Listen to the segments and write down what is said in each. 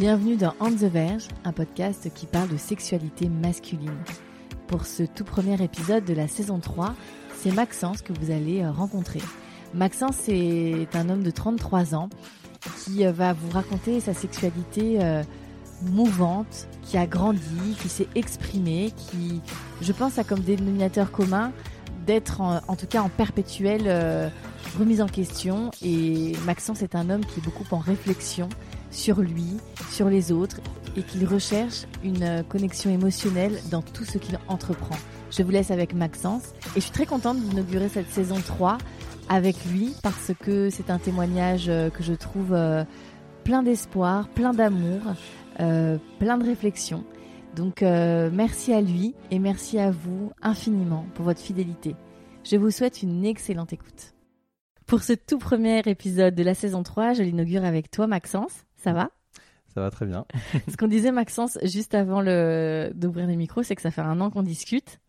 Bienvenue dans On the Verge, un podcast qui parle de sexualité masculine. Pour ce tout premier épisode de la saison 3, c'est Maxence que vous allez euh, rencontrer. Maxence est un homme de 33 ans qui euh, va vous raconter sa sexualité euh, mouvante, qui a grandi, qui s'est exprimé, qui, je pense, a comme dénominateur commun d'être en, tout cas en perpétuelle remise en question. Et Maxence est un homme qui est beaucoup en réflexion sur lui, sur les autres, et qu'il recherche une euh, connexion émotionnelle dans tout ce qu'il entreprend. Je vous laisse avec Maxence, et je suis très contente d'inaugurer cette saison 3 avec lui, parce que c'est un témoignage euh, que je trouve euh, plein d'espoir, plein d'amour, plein de réflexion. Donc merci à lui et merci à vous infiniment pour votre fidélité. Je vous souhaite une excellente écoute. Pour ce tout premier épisode de la saison 3, je l'inaugure avec toi Maxence. Ça va? Ça va très bien. Ce qu'on disait Maxence juste avant le... d'ouvrir les micros, c'est que ça fait un an qu'on discute.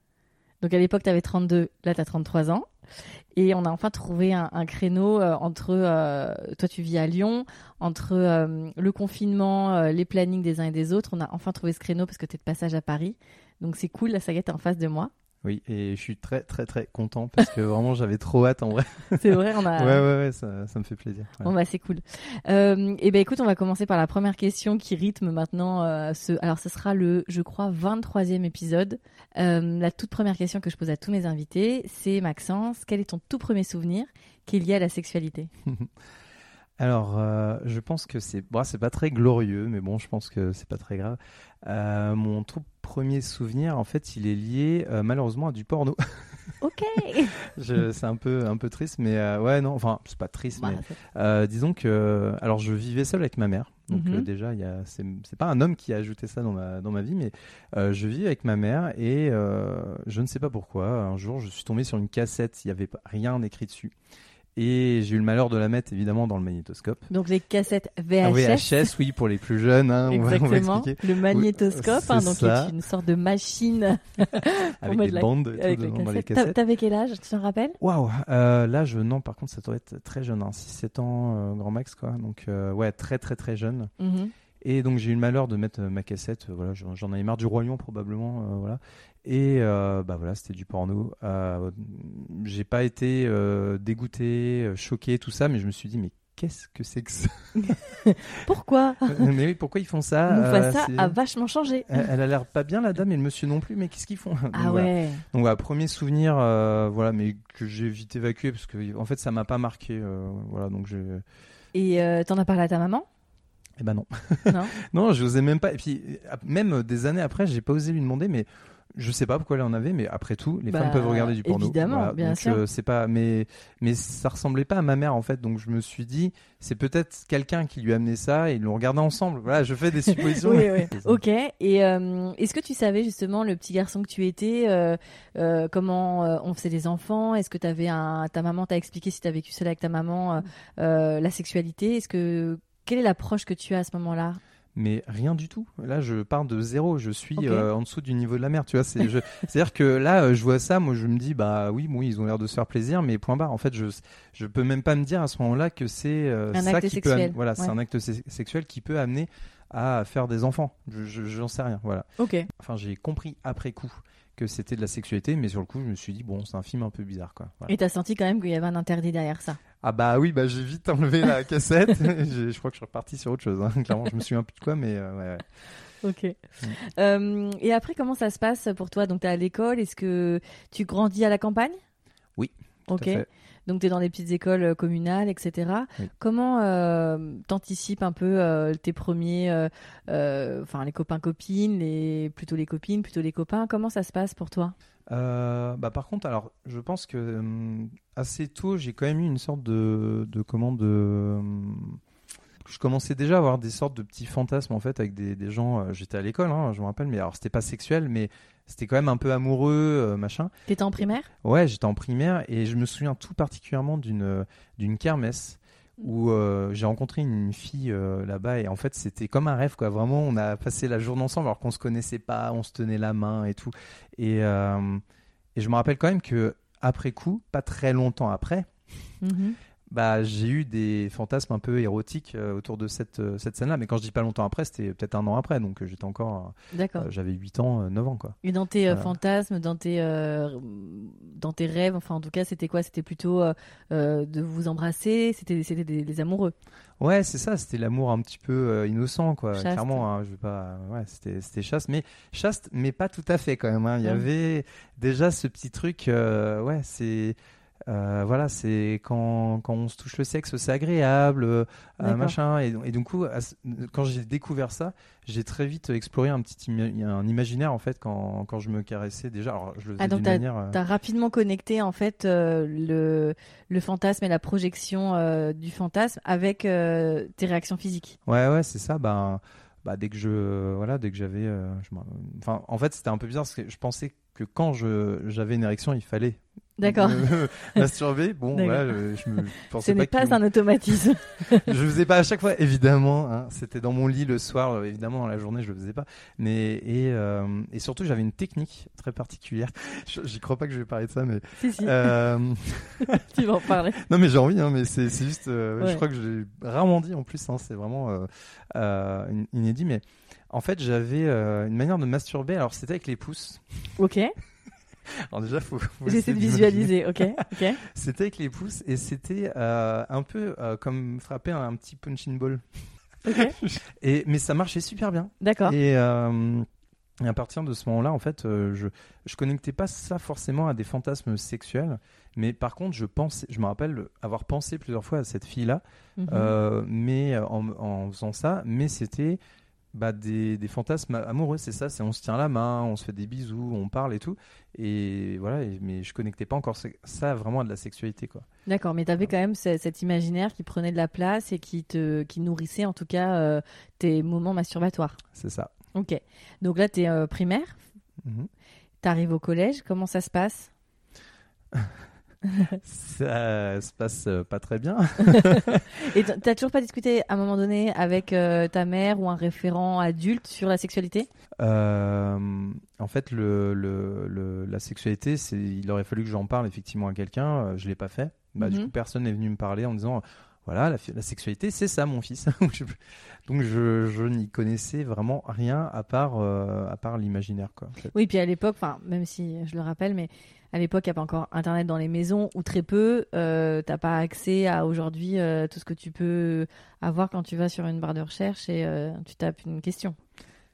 Donc à l'époque, tu avais 32, là tu as 33 ans. Et on a enfin trouvé un, un créneau euh, entre, euh, toi tu vis à Lyon, entre euh, le confinement, les plannings des uns et des autres. On a enfin trouvé ce créneau parce que tu es de passage à Paris. Donc c'est cool, la saga est en face de moi. Oui, et je suis très très très content parce que vraiment j'avais trop hâte en vrai. C'est vrai, on a... Ouais, ouais, ouais, ça, ça me fait plaisir. ouais. Bon bah c'est cool. Euh, et ben écoute, on va commencer par la première question qui rythme maintenant euh, ce. Alors ce sera le, je crois, 23e épisode. Euh, la toute première question que je pose à tous mes invités, c'est Maxence, quel est ton tout premier souvenir qui est lié à la sexualité? Alors, euh, je pense que c'est bon, c'est pas très glorieux, mais bon, je pense que c'est pas très grave. Euh, mon tout premier souvenir, en fait, il est lié euh, malheureusement à du porno. Ok. Je- c'est un peu un peu triste, mais euh, ouais, non, enfin, c'est pas triste, Bah, mais Euh, disons que, alors je vivais seul avec ma mère. Donc Mhm. déjà, il c'est, pas un homme qui a ajouté ça dans ma dans ma vie, mais je vis avec ma mère et je ne sais pas pourquoi. Un jour, je suis tombé sur une cassette. Il y avait rien écrit dessus. Et j'ai eu le malheur de la mettre évidemment dans le magnétoscope. Donc les cassettes Ah, VHS. VHS, oui, pour les plus jeunes. hein, on va- on va Exactement. expliquer. le magnétoscope, c'est hein, donc qui ça. est une sorte de machine Avec des la- bandes et tout avec les les cassettes. T'avais quel âge Tu t'en rappelles? Waouh, euh, là je non par contre ça doit être très jeune, hein, 6-7 ans euh, grand max quoi, donc euh, ouais très très très jeune. Mhm. Et donc j'ai eu le malheur de mettre euh, ma cassette, voilà, j'en avais marre du Roi Lion probablement, euh, voilà. Et euh, bah voilà, c'était du porno. Euh, j'ai pas été euh, dégoûté, euh, choqué, tout ça, mais je me suis dit mais qu'est-ce que c'est que ça? Pourquoi? Mais oui, pourquoi ils font ça? Euh, c'est- a vachement changé. elle, elle a l'air pas bien la dame et le monsieur non plus, mais qu'est-ce qu'ils font? Donc, Ah voilà. ouais. Donc voilà, premier souvenir, euh, voilà, mais que j'ai vite évacué parce que en fait ça m'a pas marqué, euh, voilà, donc je, Et euh, t'en as parlé à ta maman? Eh ben non. Non Non, je osais même pas. Et puis, euh, même des années après, j'ai pas osé lui demander, mais je sais pas pourquoi elle en avait, mais après tout, les Bah, femmes peuvent regarder du porno. évidemment, bien donc, sûr. euh, c'est pas, mais, mais ça ressemblait pas à ma mère en fait, donc je me suis dit, c'est peut-être quelqu'un qui lui a amené ça et ils l'ont regardé ensemble. Voilà, je fais des suppositions. Oui, oui. Ok. Et euh, est-ce que tu savais justement le petit garçon que tu étais, euh, comment on faisait des enfants? Est-ce que t'avais un, ta maman t'a expliqué si t'as vécu seule avec ta maman la sexualité? Est-ce que quelle est l'approche que tu as à ce moment-là? Mais rien du tout. Là, je pars de zéro. Je suis euh, en dessous du niveau de la mer. Tu vois, c'est, je- c'est-à-dire que là, euh, je vois ça, moi, je me dis, bah oui, oui, ils ont l'air de se faire plaisir, mais point barre. En fait, je, je peux même pas me dire à ce moment-là que c'est euh, ça acte qui peut, sexuel, am- voilà, c'est un acte se- sexuel qui peut amener à faire des enfants. Je, je- j'en sais rien. Voilà. Ok. Enfin, j'ai compris après coup que c'était de la sexualité, mais sur le coup, je me suis dit, bon, c'est un film un peu bizarre, quoi. Voilà. Et t'as senti quand même qu'il y avait un interdit derrière ça. Ah bah oui, bah j'ai vite enlevé la cassette. Je crois que je suis reparti sur autre chose. hein. Clairement, je me souviens plus de quoi, mais euh, ouais, ouais. Ok. Euh, et après, comment ça se passe pour toi? Donc, tu es à l'école. Est-ce que tu grandis à la campagne? Oui, tout à Ok. fait. Donc, tu es dans des petites écoles euh, communales, etc. Oui. Comment euh, t'anticipes un peu euh, tes premiers, enfin, les copains-copines, les... plutôt les copines, plutôt les copains? Comment ça se passe pour toi? Euh, bah par contre, alors je pense que hum, assez tôt, j'ai quand même eu une sorte de, de comment de hum, je commençais déjà à avoir des sortes de petits fantasmes en fait avec des, des gens. euh, J'étais à l'école, hein, je me rappelle, mais alors c'était pas sexuel, mais c'était quand même un peu amoureux, euh, machin. T'étais en primaire? Ouais, j'étais en primaire et je me souviens tout particulièrement d'une d'une kermesse où euh, j'ai rencontré une fille euh, là-bas et en fait c'était comme un rêve quoi. Vraiment, on a passé la journée ensemble alors qu'on se connaissait pas, on se tenait la main et tout. Et euh, et je me rappelle quand même que après coup, pas très longtemps après, Mhm. Bah j'ai eu des fantasmes un peu érotiques euh, autour de cette euh, cette scène-là. Mais quand je dis pas longtemps après, c'était peut-être un an après, donc euh, j'étais encore, D'accord. j'avais 8 ans, euh, 9 ans quoi. Et dans tes Voilà. fantasmes, dans tes, dans tes rêves, enfin en tout cas, c'était quoi? C'était plutôt de vous embrasser? C'était des, des amoureux? Ouais, c'est ça, c'était l'amour un petit peu euh, innocent, quoi. Chaste. Clairement, hein, je veux pas. Ouais, c'était c'était chaste, mais chaste, mais pas tout à fait quand même. hein. Il y Ouais. avait déjà ce petit truc. euh, ouais, c'est. Euh, voilà, c'est quand, quand on se touche le sexe, c'est agréable, euh, machin. Et, et du coup, quand j'ai découvert ça, j'ai très vite exploré un petit un imaginaire en fait quand, quand je me caressais déjà. Alors, je le faisais Ah, donc d'une t'as manière. euh, T'as rapidement connecté en fait euh, le, le fantasme et la projection du fantasme avec tes réactions physiques. Ouais, ouais, c'est ça. Ben, bah, dès que je, voilà, dès que j'avais, enfin, en fait, c'était un peu bizarre parce que je pensais que quand j'avais une érection, il fallait D'accord. masturber. Bon, voilà, je, je me Ce pensais n'est pas, un automatisme. je le faisais pas à chaque fois, évidemment. hein. C'était dans mon lit le soir, euh, évidemment, dans la journée, je le faisais pas. Mais et, euh, et surtout, j'avais une technique très particulière. Je- J'y crois pas que je vais parler de ça, mais si, si, euh, tu vas en parler. non, mais j'ai envie, hein, mais c'est juste. euh, Ouais. Je crois que j'ai rarement dit en plus, hein, c'est vraiment in- inédit. Mais en fait, j'avais euh, une manière de masturber. Alors, c'était avec les pouces. Ok, Alors, déjà, faut. faut j'essaie de visualiser. Ok, ok. C'était avec les pouces et c'était euh, un peu euh, comme frapper un, un petit punching ball. Et, mais ça marchait super bien. d'accord. Et, euh, et à partir de ce moment-là, en fait, je je connectais pas ça forcément à des fantasmes sexuels, mais par contre, je pensais, je me rappelle avoir pensé plusieurs fois à cette fille-là, Mhm. euh, mais en, en faisant ça, mais c'était bah, des, des fantasmes amoureux, c'est ça, c'est on se tient la main, on se fait des bisous, on parle et tout, et voilà, et- mais je connectais pas encore ça- vraiment à de la sexualité, quoi. D'accord, mais tu avais quand même ce- cet imaginaire qui prenait de la place et qui te qui nourrissait en tout cas euh, tes moments masturbatoires. C'est ça. Ok, donc là tu es primaire, Mhm. tu arrives au collège, comment ça se passe? Ça se passe euh, pas très bien. Et t'as toujours pas discuté à un moment donné avec euh, ta mère ou un référent adulte sur la sexualité? Euh, en fait, le, le, le- la sexualité, il aurait fallu que j'en parle effectivement à quelqu'un. je l'ai pas fait. Bah, Du Mhm. coup, personne n'est venu me parler en disant voilà, la, sexualité, c'est ça, mon fils. Donc, je, je n'y connaissais vraiment rien à part, euh, à part l'imaginaire, quoi. en fait. Oui, puis à l'époque, même si je le rappelle, mais à l'époque, il n'y a pas encore Internet dans les maisons, ou très peu. Euh, T'as pas accès à aujourd'hui euh, tout ce que tu peux avoir quand tu vas sur une barre de recherche et euh, tu tapes une question.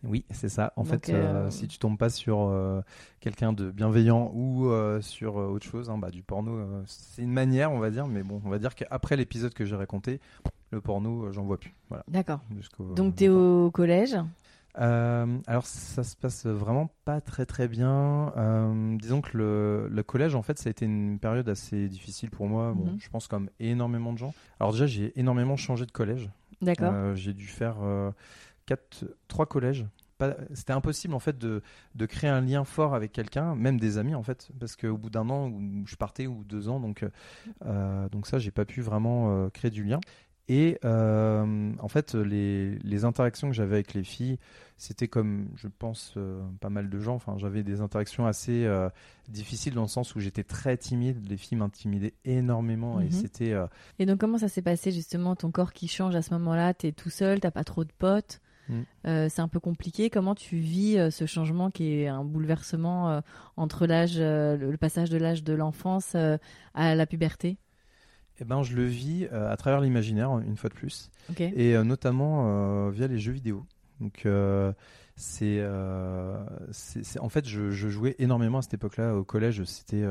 Oui, c'est ça. En Donc, fait, euh, si tu tombes pas sur quelqu'un de bienveillant ou sur autre chose, hein, bah, du porno, c'est une manière, on va dire. Mais bon, on va dire qu'après l'épisode que j'ai raconté, le porno, j'en vois plus. Voilà. D'accord. Donc, tu es au collège. Euh, alors ça se passe vraiment pas très très bien. Euh, disons que le, le collège en fait ça a été une période assez difficile pour moi. Bon, Mhm. je pense comme énormément de gens. Alors déjà j'ai énormément changé de collège. D'accord. Euh, j'ai dû faire quatre, trois collèges. C'était impossible en fait de, de créer un lien fort avec quelqu'un, même des amis en fait, parce qu'au bout d'un an où je partais ou deux ans, donc donc ça j'ai pas pu vraiment créer du lien. Et euh, en fait les, les interactions que j'avais avec les filles, c'était comme je pense euh, pas mal de gens. Enfin j'avais des interactions assez euh, difficiles dans le sens où j'étais très timide. Les filles m'intimidaient énormément et Mhm. c'était Et donc, comment ça s'est passé justement Ton corps qui change à ce moment-là? Tu es tout seul, t'as pas trop de potes? Mm. Euh, c'est un peu compliqué. Comment tu vis euh, ce changement qui est un bouleversement euh, entre l'âge, le passage de l'âge de l'enfance à la puberté? Eh ben, je le vis euh, à travers l'imaginaire, une fois de plus, et euh, notamment euh, via les jeux vidéo. Donc, c'est, en fait, je, je jouais énormément à cette époque-là au collège. C'était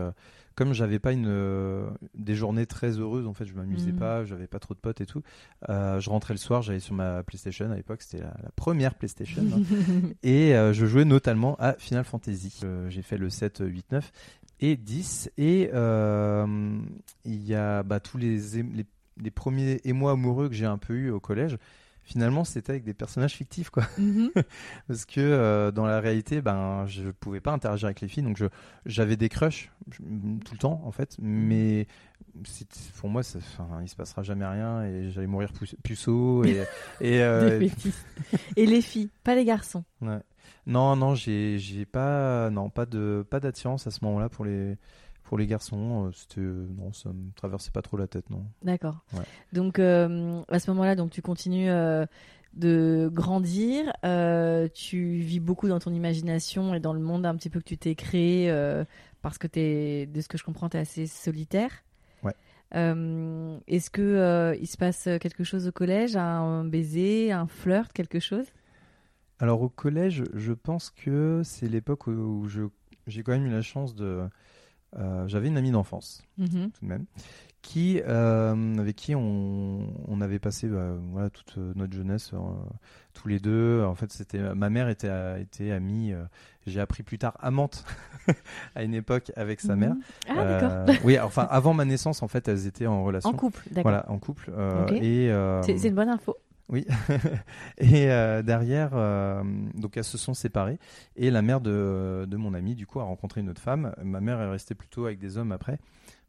comme j'avais pas une des journées très heureuses. En fait, je m'amusais Mhm. pas, j'avais pas trop de potes et tout. Je rentrais le soir, j'allais sur ma PlayStation à l'époque. C'était la, la première PlayStation. hein. Et je jouais notamment à Final Fantasy. J'ai fait le 7, 8, 9 et 10. Et euh, il y a bah, tous les, les, les premiers émois amoureux que j'ai un peu eu au collège. finalement, c'était avec des personnages fictifs, quoi. Mhm. Parce que euh, dans la réalité, ben, je pouvais pas interagir avec les filles, donc je, j'avais des crushs je- tout le temps, en fait. Mais c'est- pour moi, ça, enfin, il se passera jamais rien et j'allais mourir pu- puceau. Et, et, euh. Et les filles, pas les garçons. ouais. Non, non, j'ai, j'ai pas, non, pas de, pas d'attirance à ce moment-là pour les, pour les garçons. Euh, C'était, non, ça me traversait pas trop la tête, non. D'accord. Ouais. Donc euh, à ce moment-là, donc tu continues euh, de grandir. euh, tu vis beaucoup dans ton imagination et dans le monde un petit peu que tu t'es créé euh, parce que t'es, de ce que je comprends, tu es assez solitaire. Ouais. Euh, est-ce que euh, il se passe quelque chose au collège, un baiser, un flirt, quelque chose? Alors au collège, je pense que c'est l'époque où, je, j'ai quand même eu la chance de, euh, j'avais une amie d'enfance. Mhm. tout de même, qui, euh, avec qui on, on avait passé bah, voilà, toute notre jeunesse euh, tous les deux. En fait, c'était ma mère était, était amie, j'ai appris plus tard amante à une époque avec sa mère. Mhm. Ah d'accord. Euh, oui, enfin avant ma naissance, en fait, elles étaient en relation. En couple, d'accord. Voilà, en couple. Et, C'est, c'est une bonne info. Oui. et euh, derrière, euh, donc elles se sont séparées. Et la mère de, de mon ami, du coup, a rencontré une autre femme. Ma mère est restée plutôt avec des hommes après.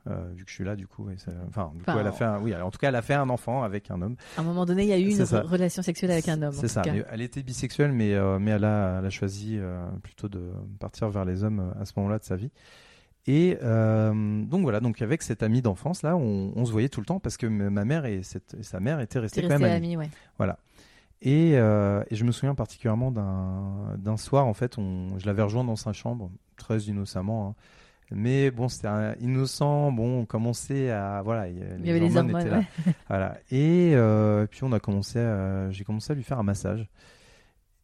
euh, vu que je suis là, du coup, et ça- enfin, du Enfin, coup, elle a fait, un, oui, en tout cas, elle a fait un enfant avec un homme. À un moment donné, il y a eu une ça. relation sexuelle avec un homme. C'est ça. Mais elle était bisexuelle, mais mais elle a, elle a choisi plutôt de partir vers les hommes à ce moment-là de sa vie. Et euh, donc voilà, donc avec cette amie d'enfance là, on, on se voyait tout le temps parce que ma mère et, cette, et sa mère étaient restées quand même amies. ami, ouais. Voilà. Et, euh, et je me souviens particulièrement d'un soir, en fait, on, je l'avais rejoint dans sa chambre, très innocemment. hein. Mais bon, c'était innocent. Bon, on commençait à voilà, Il y avait les hormones hormones. étaient là. ouais. Voilà. Et euh, puis on a commencé, j'ai commencé à lui faire un massage.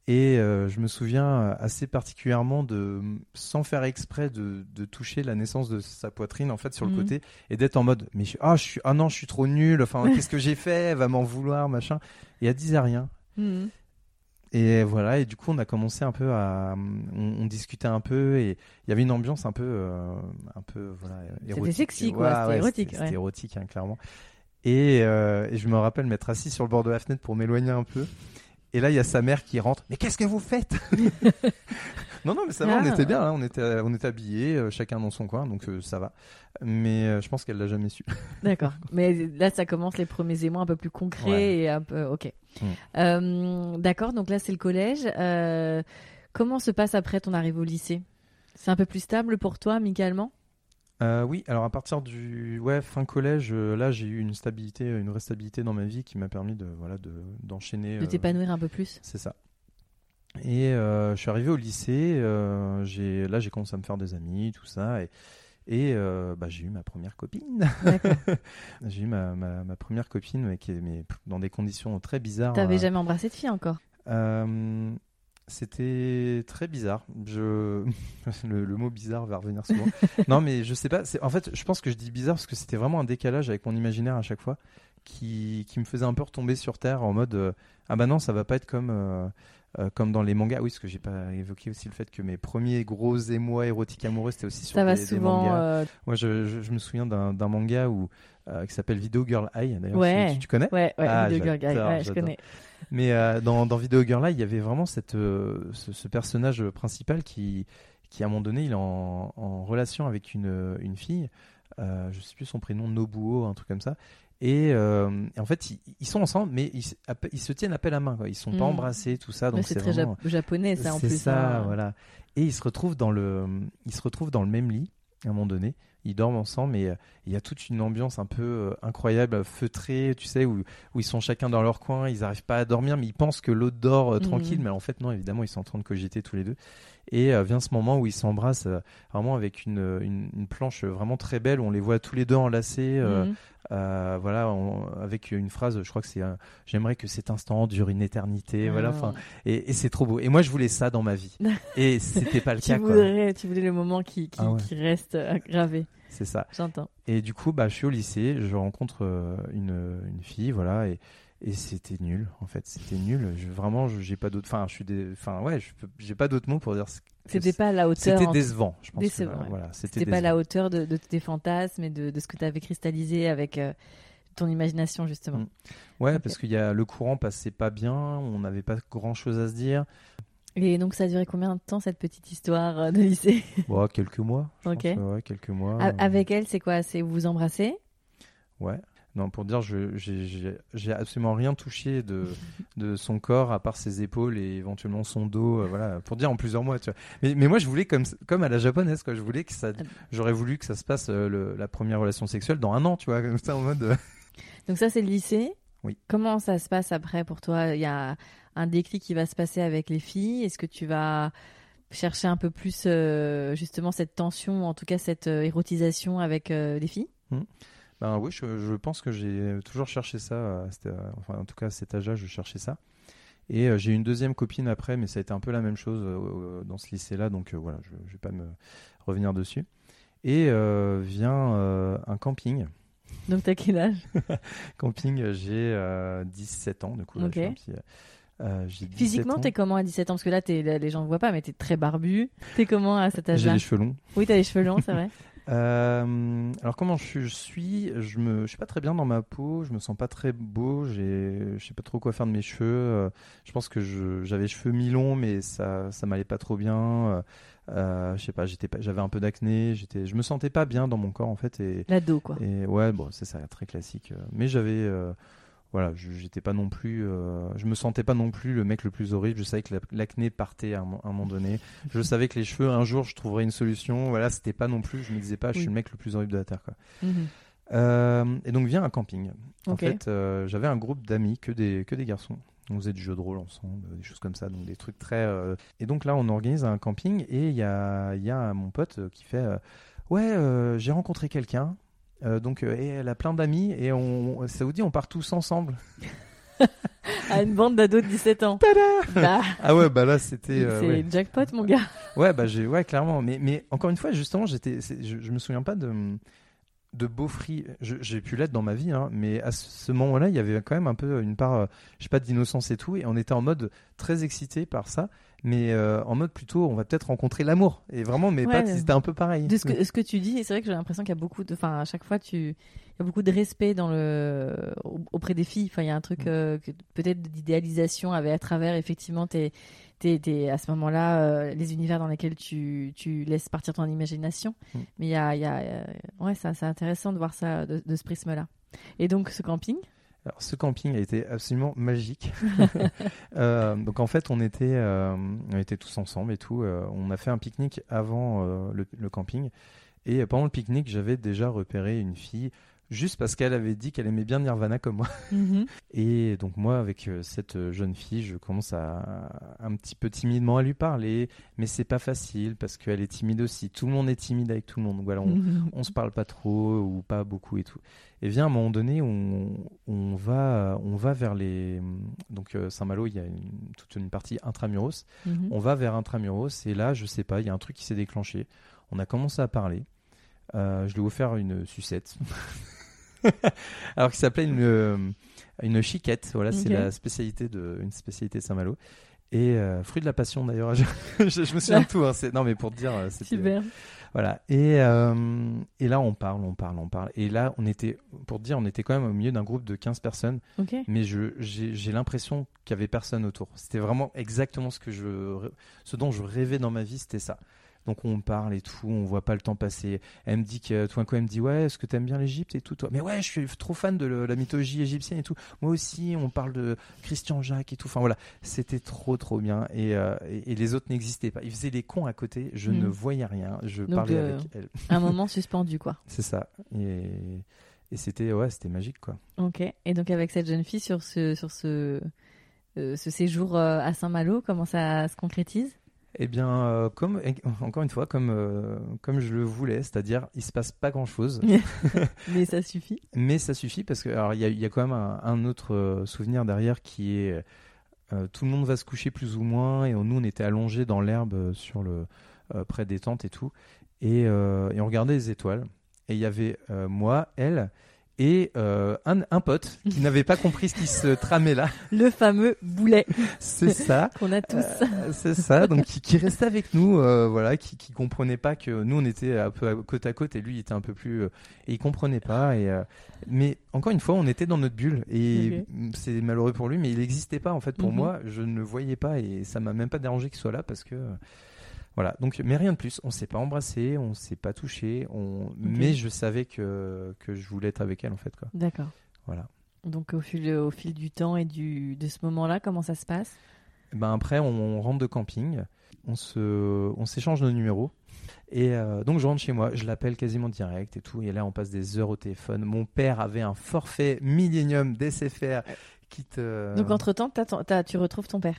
Et euh, je me souviens assez particulièrement de, sans faire exprès, de, de toucher la naissance de sa poitrine en fait sur le Mhm. côté et d'être en mode, mais je, ah, je suis, ah non, je suis trop nul. Enfin, qu'est-ce que j'ai fait Elle va m'en vouloir, machin. Et elle disait rien. Mhm. Et voilà, et du coup, on a commencé un peu à. On, on discutait un peu, et il y avait une ambiance un peu. euh, un peu voilà, C'était érotique. sexy, quoi, c'était érotique, C'était ouais. c'était érotique, hein, clairement. Et, euh, et je me rappelle m'être assis sur le bord de la fenêtre pour m'éloigner un peu. Et là, il y a sa mère qui rentre. Mais qu'est-ce que vous faites Non, non, mais ça va, on Ah. était bien, hein, on était, on était habillés, euh, chacun dans son coin, donc euh, ça va. Mais euh, je pense qu'elle l'a jamais su. D'accord. Mais là, ça commence les premiers émois un peu plus concrets Ouais. et un peu. Ok. Mm. D'accord. Donc là, c'est le collège. Comment se passe après ton arrivée au lycée? C'est un peu plus stable pour toi, amicalement? Euh, oui, alors à partir du ouais, fin collège, euh, là j'ai eu une stabilité, une vraie stabilité dans ma vie qui m'a permis de voilà de d'enchaîner. De euh, t'épanouir un peu plus C'est ça. Et je suis arrivé au lycée, j'ai là j'ai commencé à me faire des amis, tout ça, et, et bah, j'ai eu ma première copine. J'ai eu ma, ma, ma première copine, mais qui est mais, dans des conditions très bizarres. T'avais jamais embrassé de fille encore? C'était très bizarre. Je... le, mot bizarre va revenir souvent. non, mais je sais pas. En fait, je pense que je dis bizarre parce que c'était vraiment un décalage avec mon imaginaire à chaque fois qui, qui me faisait un peu retomber sur terre en mode euh, Ah bah non, ça va pas être comme, euh, euh, comme dans les mangas. Oui, parce que j'ai pas évoqué aussi le fait que mes premiers gros émois érotiques amoureux c'était aussi sur Ça va des souvent. mangas. euh, Moi, je, je, je me souviens d'un manga où, euh, qui s'appelle Video Girl Eye. D'ailleurs, Ouais. tu, tu connais? Ouais, ouais, Ah, Video Girl ouais, je connais. mais dans, dans Video Girl Eye, il y avait vraiment cette, ce, ce personnage principal qui, qui, à un moment donné, il est en, en relation avec une, une fille. Euh, je sais plus son prénom, Nobuo, un truc comme ça. Et, euh, et en fait, ils, ils sont ensemble, mais ils, se- appe- ils se tiennent à la main. Quoi. Ils sont pas Mm. embrassés, tout ça. Donc c'est très vraiment- jap- japonais, ça en c'est plus. ça, hein. voilà. Et ils se retrouvent dans le, ils se retrouvent dans le même lit à un moment donné. Ils dorment ensemble, mais euh, il y a toute une ambiance un peu euh, incroyable, feutrée, tu sais, où, où ils sont chacun dans leur coin, ils n'arrivent pas à dormir, mais ils pensent que l'autre dort euh, Mhm. tranquille, mais en fait non, évidemment, ils sont en train de cogiter tous les deux. Et euh, vient ce moment où ils s'embrassent euh, vraiment avec une, une, une planche vraiment très belle, où on les voit tous les deux enlacés. euh, Mhm. euh, voilà, on- avec une phrase, je crois que c'est euh, J'aimerais que cet instant dure une éternité. Voilà, Ah. enfin, et, et c'est trop beau. Et moi, je voulais ça dans ma vie. et c'était pas le Tu cas, quoi. voudrais, tu voulais le moment qui, qui, Ah ouais. qui reste gravé. C'est ça. J'entends. Et du coup, bah, je suis au lycée, je rencontre euh, une, une fille, voilà, et, et c'était nul, en fait. C'était nul. Je, vraiment, j'ai pas d'autres. Enfin, je suis des. Enfin, ouais, j'ai pas d'autres mots pour dire. C'était pas à la hauteur. C'était décevant, je pense. Décevant, voilà, ouais. voilà, c'était pas à la hauteur de, de tes fantasmes et de, de ce que tu avais cristallisé avec euh, ton imagination justement. Mm. Ouais, parce qu'il y a le courant passait pas bien, on n'avait pas grand chose à se dire. Et donc ça a duré combien de temps cette petite histoire euh, de lycée? Bon, quelques mois. je Ok. pense, ouais, quelques mois. A- euh, Avec elle, c'est quoi? C'est vous vous embrassez? Ouais. Non, pour dire, je j'ai- absolument rien touché de, de son corps à part ses épaules et éventuellement son dos. euh, voilà, pour dire en plusieurs mois. Tu vois. Mais, mais moi, je voulais comme comme à la japonaise, quoi. Je voulais que ça. J'aurais voulu que ça se passe euh, le- la première relation sexuelle dans un an, tu vois, comme ça en mode. euh, Donc ça, c'est le lycée? Oui. Comment ça se passe après pour toi? Il y a un déclic qui va se passer avec les filles? Est-ce que tu vas chercher un peu plus justement cette tension, en tout cas cette érotisation avec les filles? Ben oui, je, je pense que j'ai toujours cherché ça. euh, enfin, en tout cas, à cet âge-là, je cherchais ça. Et euh, j'ai une deuxième copine après, mais ça a été un peu la même chose euh, dans ce lycée-là, donc euh, voilà, je, je vais pas me revenir dessus. Et vient un camping. Donc t'as quel âge? Camping, j'ai euh, 17 ans, du coup. là, Ok. je suis un petit, j'ai 17 Physiquement, ans. t'es comment à 17 ans? Parce que là, les gens ne voient pas, mais t'es très barbu. T'es comment à cet J'ai âge-là? les cheveux longs. Oui, t'as les cheveux longs, c'est vrai. Euh, alors comment je, je suis? Je me, je suis pas très bien dans ma peau. Je me sens pas très beau. J'ai, je sais pas trop quoi faire de mes cheveux. Euh, je pense que j'avais cheveux mi-longs, mais ça, ça m'allait pas trop bien. Euh, je sais pas. J'étais pas, j'avais un peu d'acné. J'étais, je me sentais pas bien dans mon corps en fait. Et, L'ado, quoi. et ouais, bon, c'est ça, très classique. Mais j'avais, voilà, je- j'étais pas non plus, euh, je me sentais pas non plus le mec le plus horrible. Je savais que la- l'acné partait à un, mo- un moment donné. Je savais que les cheveux, un jour, je trouverais une solution. Voilà, c'était pas non plus. Je me disais pas, je suis le mec le plus horrible de la terre, quoi. Mhm. Euh, et donc vient un camping. En fait, euh, j'avais un groupe d'amis que des que des garçons. On faisait du jeu de rôle ensemble, des choses comme ça, donc des trucs très. Et donc là, on organise un camping et il y a il y a mon pote qui fait ouais, j'ai rencontré quelqu'un. Euh, donc euh, et elle a plein d'amis et on ça vous dit on part tous ensemble. À une bande d'ados de 17 ans. Bah, Ah ouais bah là c'était euh, c'est ouais. jackpot, mon gars. Ouais, bah j'ai ouais clairement, mais mais encore une fois justement j'étais c'est- je, je me souviens pas de de beaufry, Je- j'ai pu l'être dans ma vie, hein, mais à ce moment-là, il y avait quand même un peu une part, je sais pas, d'innocence et tout, et on était en mode très excité par ça, mais euh, en mode plutôt, on va peut-être rencontrer l'amour. Et vraiment, mes Ouais, étaient un peu pareils. De ce que, ce que tu dis, c'est vrai que j'ai l'impression qu'il y a beaucoup de. Enfin, à chaque fois, tu. Il y a beaucoup de respect dans le, auprès des filles. Enfin, il y a un truc Mm. euh, peut-être d'idéalisation à travers effectivement tes, tes, tes- à ce moment-là euh, les univers dans lesquels tu, tu laisses partir ton imagination. Mm. Mais il y a, y a euh, ouais, c'est intéressant de voir ça de, de ce prisme-là. Et donc ce camping? Alors, ce camping a été absolument magique. Euh, donc en fait, on était, euh, on était tous ensemble et tout. euh, on a fait un pique-nique avant le, le camping. Et pendant le pique-nique, j'avais déjà repéré une fille juste parce qu'elle avait dit qu'elle aimait bien Nirvana comme moi. Et donc moi, avec euh, cette euh, jeune fille, je commence à un petit peu timidement à lui parler, mais c'est pas facile parce qu'elle est timide aussi. Tout le monde est timide avec tout le monde. Voilà, on, on se parle pas trop ou pas beaucoup et tout. Et vient un moment donné, on, on va, on va vers les. Donc euh, Saint-Malo, il y a une- toute une partie intramuros. Mhm. On va vers intramuros et là, je sais pas, il y a un truc qui s'est déclenché. On a commencé à parler. Euh, je lui ai offert une sucette. Alors qu'il s'appelait une, euh, une chiquette. Voilà, c'est la spécialité de, une spécialité de Saint-Malo. Et euh, fruit de la passion d'ailleurs. je, je- je me souviens de tout. hein, non, mais pour te dire, euh. Super. Voilà. Et, euh, et là, on parle, on parle, on parle. Et là, on était, pour te dire, on était quand même au milieu d'un groupe de 15 personnes. Mais je, j'ai, j'ai l'impression qu'il y avait personne autour. C'était vraiment exactement ce que je, ce dont je rêvais dans ma vie, c'était ça. Donc on parle et tout, on voit pas le temps passer. Elle me dit que coup elle me dit ouais, est-ce que t'aimes bien l'Égypte et tout toi? Mais ouais, je suis trop fan de le- la mythologie égyptienne et tout. Moi aussi, on parle de Christian Jacques et tout. Enfin voilà, c'était trop trop bien et, euh, et, et les autres n'existaient pas. Ils faisaient les cons à côté. Je Mhm. ne voyais rien. Je Donc, parlais euh, avec elle. Un moment suspendu, quoi. C'est ça. Et, et c'était ouais, c'était magique quoi. Ok. Et donc avec cette jeune fille sur ce sur ce euh, ce séjour à Saint-Malo, comment ça se concrétise? Eh bien, euh, comme encore une fois, comme euh, comme je le voulais, c'est-à-dire il se passe pas grand-chose, Mais ça suffit. mais ça suffit parce que alors il y a, il y a quand même un, un autre euh, souvenir derrière qui est euh, tout le monde va se coucher plus ou moins et on- nous on était allongés dans l'herbe sur le près des tentes et tout. Et, et on regardait les étoiles. Et il y avait moi, elle et euh, un, un pote qui n'avait pas compris ce qui se tramait là. Le fameux boulet C'est ça. qu'on a tous. Euh, c'est ça, donc qui, qui restait avec nous, euh, voilà, qui, qui comprenait pas que nous on était un peu côte à côte et lui il était un peu plus, et il comprenait pas. Et mais encore une fois, on était dans notre bulle et c'est malheureux pour lui, mais il n'existait pas en fait pour Mhm. moi. Je ne le voyais pas et ça m'a même pas dérangé qu'il soit là parce que voilà. Donc mais rien de plus. On s'est pas embrassé, on s'est pas touché, on... mais je savais que que je voulais être avec elle en fait quoi. D'accord. Voilà. Donc au fil, au fil du temps et du, de ce moment-là, comment ça se passe? Ben après, on, on rentre de camping, on se, on s'échange nos numéros. Et euh, donc je rentre chez moi, je l'appelle quasiment direct et tout. Et là, on passe des heures au téléphone. Mon père avait un forfait Millennium d'SFR qui te. Donc ton- t'as- tu retrouves ton père?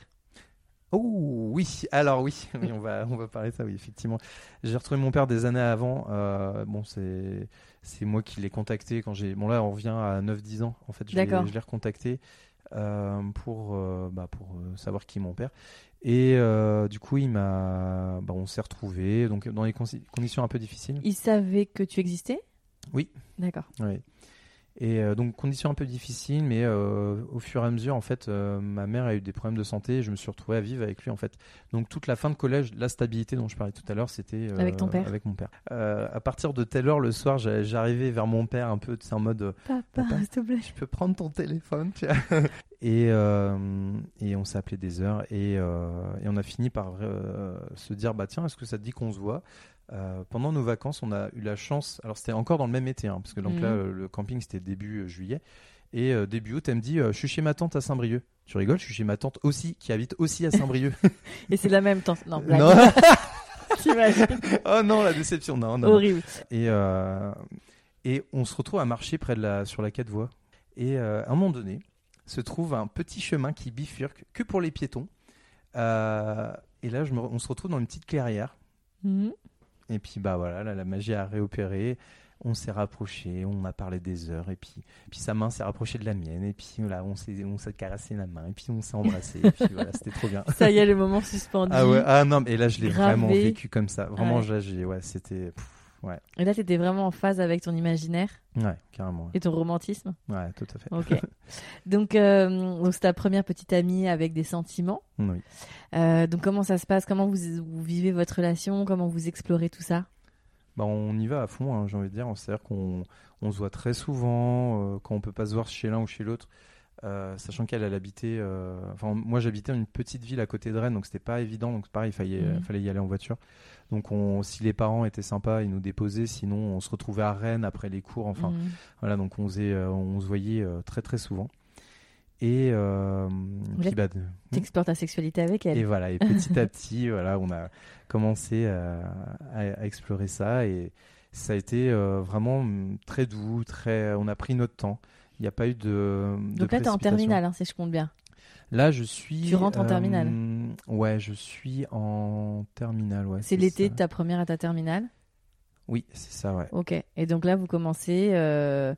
Oh oui, alors oui, oui, on va, on va parler de ça, oui, effectivement. J'ai retrouvé mon père des années avant. euh, bon, c'est, c'est moi qui l'ai contacté quand j'ai. Bon là, on revient à 9-10 ans. En fait, je l'ai, D'accord. je l'ai recontacté euh, pour, euh, bah, pour savoir qui est mon père. Et du coup, il m'a, bah, on s'est retrouvés, donc dans des conditions un peu difficiles. Il savait que tu existais? Oui. D'accord. Oui. Et euh, donc conditions un peu difficiles, mais euh, au fur et à mesure, en fait, euh, ma mère a eu des problèmes de santé. Et je me suis retrouvé à vivre avec lui, en fait. Donc toute la fin de collège, la stabilité dont je parlais tout à l'heure, c'était Avec ton père Avec mon père. À partir de telle heure le soir, j'a- j'arrivais vers mon père un peu, tu sais, en mode, Papa, s'il te plaît. je peux prendre ton téléphone. tu vois. et et on s'est appelé des heures et, et on a fini par se dire bah tiens, est-ce que ça te dit qu'on se voit? Euh, pendant nos vacances, on a eu la chance. Alors c'était encore dans le même été, hein, parce que donc là, Mhm. le, le camping c'était début euh, juillet. Et euh, début août, elle me dit euh, Je suis chez ma tante à Saint-Brieuc. Tu rigoles, je suis chez ma tante aussi, qui habite aussi à Saint-Brieuc. Et c'est la même tante. Non, blague. non Oh non, la déception, non, non. Horrible. Et, euh, et on se retrouve à marcher près de la, sur la quatre voies. Et euh, à un moment donné, se trouve un petit chemin qui bifurque que pour les piétons. Euh, et là, je me- on se retrouve dans une petite clairière. Mhm. Et puis, bah voilà, là, la magie a réopéré. On s'est rapproché, on a parlé des heures, et puis, puis sa main s'est rapprochée de la mienne, et puis voilà, on s'est, on s'est caressé la main, et puis on s'est embrassé, et puis voilà, c'était trop bien. Ça y est, le moment suspendu. Ah ouais, ah non, mais là je l'ai vraiment vécu comme ça. Vraiment, Ouais. là, j'ai, ouais, c'était, pff, ouais, Et là, t'étais vraiment en phase avec ton imaginaire ouais, carrément, et ton romantisme. ouais, Ouais, tout à fait. Ok. donc, euh, donc c'est ta première petite amie avec des sentiments. Oui. Euh, donc, comment ça se passe? Comment vous, vous vivez votre relation? Comment vous explorez tout ça? Bah, on y va à fond, hein, j'ai envie de dire. C'est-à-dire qu'on on se voit très souvent, euh, quand on peut pas se voir chez l'un ou chez l'autre, euh, sachant qu'elle, elle habitait. euh, Enfin, moi, j'habitais dans une petite ville à côté de Rennes, donc c'était pas évident. Donc, pareil, il fallait, Mhm. fallait y aller en voiture. Donc, on, si les parents étaient sympas, ils nous déposaient. Sinon, on se retrouvait à Rennes après les cours. Enfin, Mhm. voilà, donc on, faisait, euh, on se voyait très, très souvent. Et, euh, bah, T'explores ta sexualité avec elle. et voilà, et petit à petit, voilà, on a commencé à, à- explorer ça et ça a été vraiment mm, très doux, très. On a pris notre temps. Il n'y a pas eu de. de donc là, t'es en précipitation. terminale, hein, si je compte bien. Là, je suis. Tu rentres en terminale euh, Ouais, je suis en terminale. Ouais, C'est l'été de ta première à ta terminale? Oui, c'est ça, ouais. Ok. Et donc là, vous commencez euh,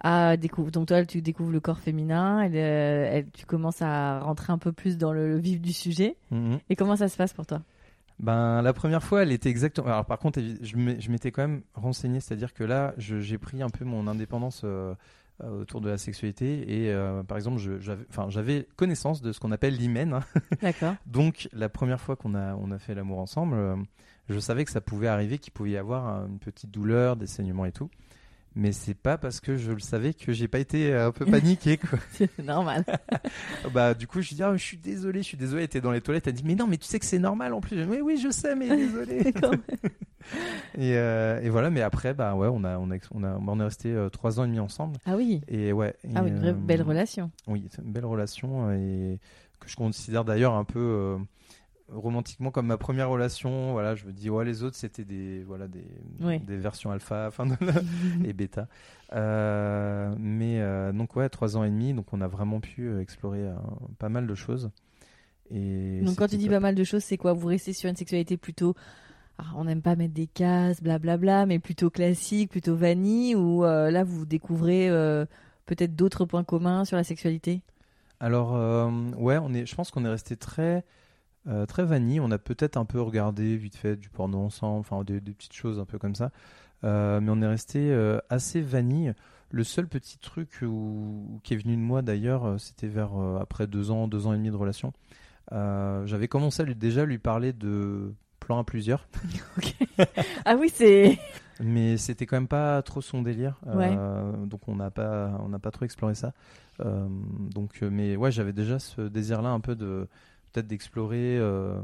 à découvrir. Donc toi, tu découvres le corps féminin. Elle, euh, elle- tu commences à rentrer un peu plus dans le vif du sujet. Mhm. Et comment ça se passe pour toi? Ben, la première fois, elle était exactement. Alors, par contre, je m'étais quand même renseigné, c'est-à-dire que là, j'ai pris un peu mon indépendance euh, autour de la sexualité et, euh, par exemple, j'avais connaissance de ce qu'on appelle l'hymen. hein. D'accord. Donc, la première fois qu'on a, on a fait l'amour ensemble, euh, je savais que ça pouvait arriver, qu'il pouvait y avoir euh, une petite douleur, des saignements et tout. Mais c'est pas parce que je le savais que j'ai pas été euh, un peu paniqué, quoi. C'est normal. Bah, du coup, je dis, ah, je suis désolé, je suis désolé. Elle était dans les toilettes. Elle dit, mais non, mais tu sais que c'est normal en plus. Oui, oui, je sais, mais désolé. Et, euh, et voilà, mais après, bah ouais, on a, on a, on a, on est resté euh, trois ans et demi ensemble. Ah oui. Et ouais. Ah oui, une vraie euh, belle relation. Oui, c'est une belle relation et que je considère d'ailleurs un peu romantiquement comme ma première relation. Voilà, je me dis, ouais, les autres c'était des, voilà, des, Oui. des versions alpha, enfin, et bêta. Euh, mais euh, donc ouais, trois ans et demi, donc on a vraiment pu euh, explorer euh, pas mal de choses. Et Donc quand tu dis top. pas mal de choses, c'est quoi? Vous restez sur une sexualité plutôt... ah, on n'aime pas mettre des cases, blablabla, mais plutôt classique, plutôt vanille, ou là vous découvrez peut-être d'autres points communs sur la sexualité? Alors ouais, on est, je pense qu'on est resté très euh, très vanille. On a peut-être un peu regardé vite fait du porno ensemble, enfin des, des petites choses un peu comme ça. Euh, mais on est resté euh, assez vanille. le seul petit truc où- qui est venu de moi d'ailleurs, c'était vers après deux ans, deux ans et demi de relation. J'avais commencé à lui, déjà lui parler de plan à plusieurs, Ah oui, c'est. mais c'était quand même pas trop son délire. Ouais. Donc on n'a pas, on n'a pas trop exploré ça. Donc, mais ouais, j'avais déjà ce désir-là un peu de peut-être d'explorer euh,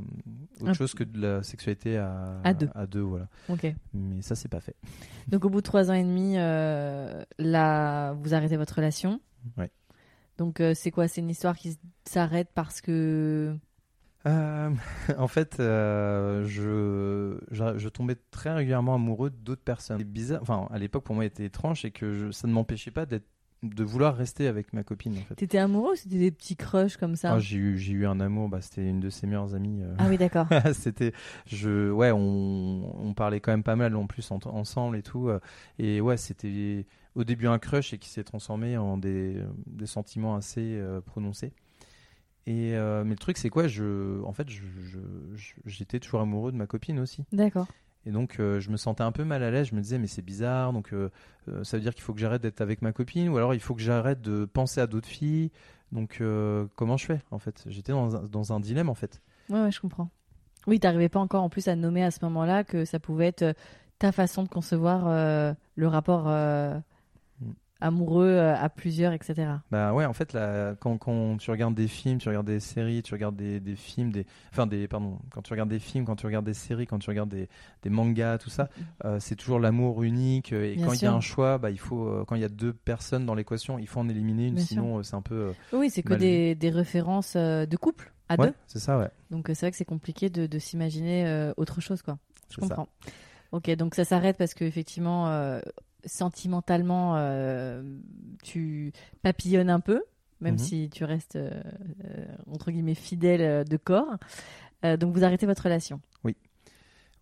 autre Un- chose que de la sexualité à, À deux. à deux, voilà. Ok. Mais ça, c'est pas fait. Donc au bout de trois ans et demi, euh, là, vous arrêtez votre relation. Ouais. Donc euh, c'est quoi? C'est une histoire qui s'arrête parce que. En fait, je, je, je tombais très régulièrement amoureux d'autres personnes. C'est bizarre. Enfin, à l'époque, pour moi, c'était étrange, c'est que je- ça ne m'empêchait pas d'être, de vouloir rester avec ma copine. En fait. T'étais amoureux ou c'était des petits crushs comme ça Ah, j'ai eu, j'ai eu un amour. Bah, c'était une de ses meilleures amies. euh. Ah oui, d'accord. c'était, je, ouais, on, on parlait quand même pas mal en plus en- ensemble et tout. euh, Et ouais, c'était au début un crush et qui s'est transformé en des, des sentiments assez euh, prononcés. Et mais le truc c'est quoi je en fait je- je- je- j'étais toujours amoureux de ma copine aussi D'accord. Et donc euh, je me sentais un peu mal à l'aise je me disais mais c'est bizarre donc euh, euh, ça veut dire qu'il faut que j'arrête d'être avec ma copine ou alors il faut que j'arrête de penser à d'autres filles donc comment je fais en fait? J'étais dans dans un dilemme en fait Ouais, ouais, je comprends. Oui, t'arrivais pas encore en plus à nommer à ce moment-là que ça pouvait être ta façon de concevoir le rapport. Amoureux euh, à plusieurs, etc. Bah ouais, en fait, là, quand, quand tu regardes des films, tu regardes des séries, tu regardes des, des films, des, enfin des, pardon, quand tu regardes des films, quand tu regardes des séries, quand tu regardes des, des mangas, tout ça, euh, c'est toujours l'amour unique. euh, Et Bien quand il y a un choix, bah il faut, euh, quand il y a deux personnes dans l'équation, il faut en éliminer une, Bien sinon euh, c'est un peu. Oui, c'est que des, des références de couple à ouais, deux. c'est ça, ouais. Donc c'est vrai que c'est compliqué de, de s'imaginer autre chose, quoi. Je ça. comprends. Ok, donc ça s'arrête parce que effectivement, euh, sentimentalement, euh, tu papillonnes un peu, même Mhm. si tu restes euh, euh, entre guillemets fidèle de corps. Euh, donc vous arrêtez votre relation. Oui,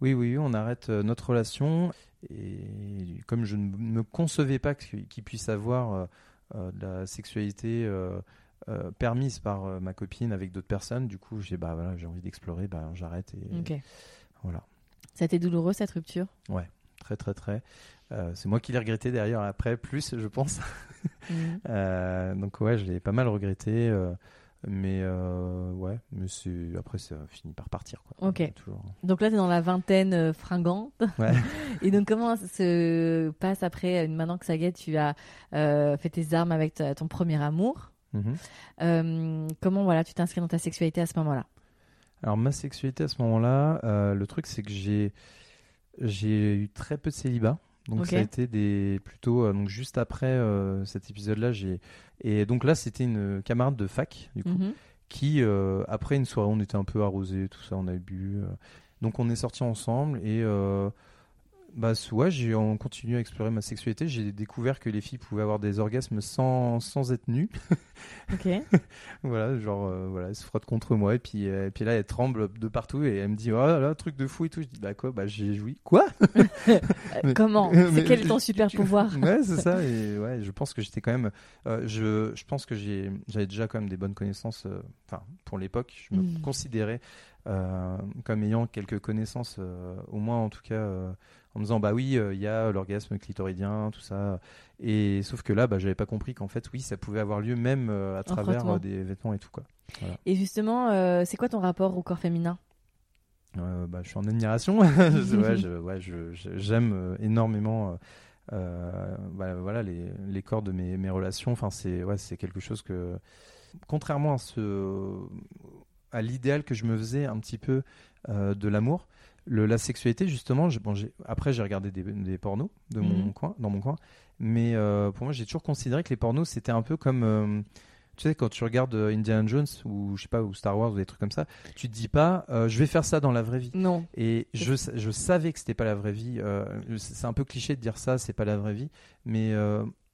oui, oui, on arrête notre relation. Et comme je ne me concevais pas qu'il puisse avoir de la sexualité permise par ma copine avec d'autres personnes, du coup, j'ai bah voilà, envie d'explorer, bah j'arrête et voilà. Ça a été douloureux cette rupture? Très, très, très. Euh, c'est moi qui l'ai regretté d'ailleurs après, plus, je pense. Mhm. Euh, donc ouais, je l'ai pas mal regretté. euh, mais ouais, mais après ça finit par partir quoi. Ok. Toujours. Donc là, tu es dans la vingtaine fringante. Ouais. Et donc, comment ça se passe après, maintenant que ça y est, tu as fait tes armes avec ta- ton premier amour? Mhm. Euh, Comment voilà, tu t'inscris dans ta sexualité à ce moment-là? Alors ma sexualité à ce moment-là, le truc c'est que j'ai j'ai eu très peu de célibat. Donc ça a été des plutôt euh, donc juste après euh, cet épisode-là, j'ai et donc là c'était une camarade de fac du coup Mhm. qui euh, après une soirée on était un peu arrosé tout ça, on avait bu donc on est sortis ensemble et bah ouais, j'ai on continue à explorer ma sexualité, j'ai découvert que les filles pouvaient avoir des orgasmes sans sans être nues. Ok. Voilà, genre, euh, voilà, elle se frotte contre moi et puis, euh, et puis là, elle tremble de partout et elle me dit, oh là là, truc de fou et tout. Je dis, bah quoi, bah j'ai joui. Quoi? Euh, Mais- Comment? Mais- C'est quel est ton super pouvoir? Ouais, c'est ça. Et ouais, je pense que j'étais quand même, euh, je, je pense que j'ai, j'avais déjà quand même des bonnes connaissances. Enfin, pour l'époque, je me Mm. considérais comme ayant quelques connaissances, euh, au moins en tout cas, euh, en me disant, bah oui, euh, il y a l'orgasme clitoridien, tout ça. Et sauf que là, bah, j'avais pas compris qu'en fait, oui, ça pouvait avoir lieu même euh, à travers euh, des vêtements et tout quoi. Et justement, euh, c'est quoi ton rapport au corps féminin? Euh, bah, je suis en admiration. Ouais, je- ouais, j'aime euh, énormément euh, euh, bah, voilà, les, les corps de mes, mes relations. Enfin, c'est ouais, c'est quelque chose que, contrairement à, ce, à l'idéal que je me faisais un petit peu euh, de l'amour, le, la sexualité, justement, je- bon, après j'ai regardé des, des pornos de mon Mhm. coin, dans mon coin, mais euh, pour moi j'ai toujours considéré que les pornos c'était un peu comme euh, tu sais, quand tu regardes Indiana Jones ou je sais pas, ou Star Wars ou des trucs comme ça, tu te dis pas, je vais faire ça dans la vraie vie. Non. Et je, je savais que c'était pas la vraie vie. c'est un peu cliché de dire ça, c'est pas la vraie vie. Mais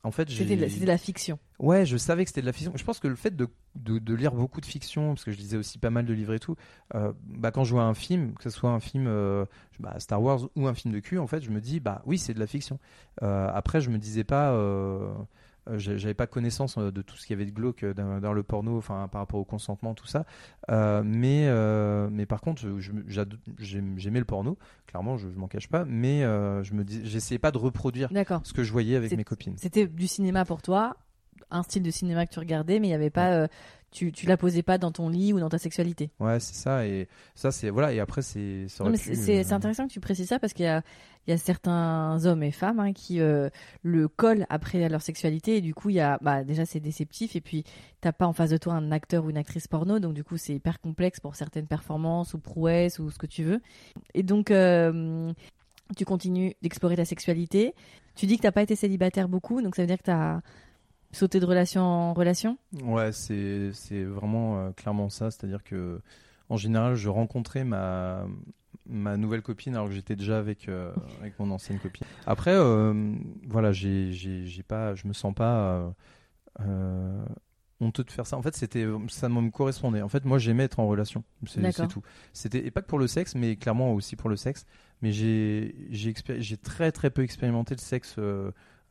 en fait. C'était de, la- c'était de la fiction. Ouais, je savais que c'était de la fiction. Je pense que le fait de, de, de lire beaucoup de fiction, parce que je lisais aussi pas mal de livres et tout, euh, bah, quand je vois un film, que ce soit un film euh, bah, Star Wars ou un film de cul, en fait, je me dis, bah oui, c'est de la fiction. Euh, après, je me disais pas. Euh, j'avais pas connaissance euh, de tout ce qu'il y avait de glauque euh, dans, dans le porno, enfin par rapport au consentement, tout ça. Euh, mais, euh, mais par contre, j'aimais le porno, clairement, je, je m'en cache pas, mais euh, je me j'essayais pas de reproduire ce que je voyais avec mes copines. C'était du cinéma pour toi, un style de cinéma que tu regardais, mais il y avait pas, tu, tu la posais pas dans ton lit ou dans ta sexualité. Ouais, c'est ça, et ça, c'est voilà, et après, c'est. euh, c'est intéressant que tu précises ça parce qu'il y a, il y a certains hommes et femmes hein, qui euh, le collent après à leur sexualité et du coup il y a bah, déjà c'est déceptif et puis t'as pas en face de toi un acteur ou une actrice porno donc du coup c'est hyper complexe pour certaines performances ou prouesses ou ce que tu veux et donc euh, tu continues d'explorer ta sexualité tu dis que t'as pas été célibataire beaucoup donc ça veut dire que t'as sauté de relation en relation? Ouais, c'est c'est vraiment euh, clairement ça. C'est-à-dire que en général, je rencontrais ma ma nouvelle copine alors que j'étais déjà avec euh, avec mon ancienne copine. Après, euh, voilà, j'ai j'ai j'ai pas, je me sens pas euh, honteux de faire ça. En fait, c'était ça me correspondait. En fait, moi, j'aimais être en relation. C'est tout. C'était et pas que pour le sexe, mais clairement aussi pour le sexe. Mais j'ai j'ai expéri- j'ai très très peu expérimenté le sexe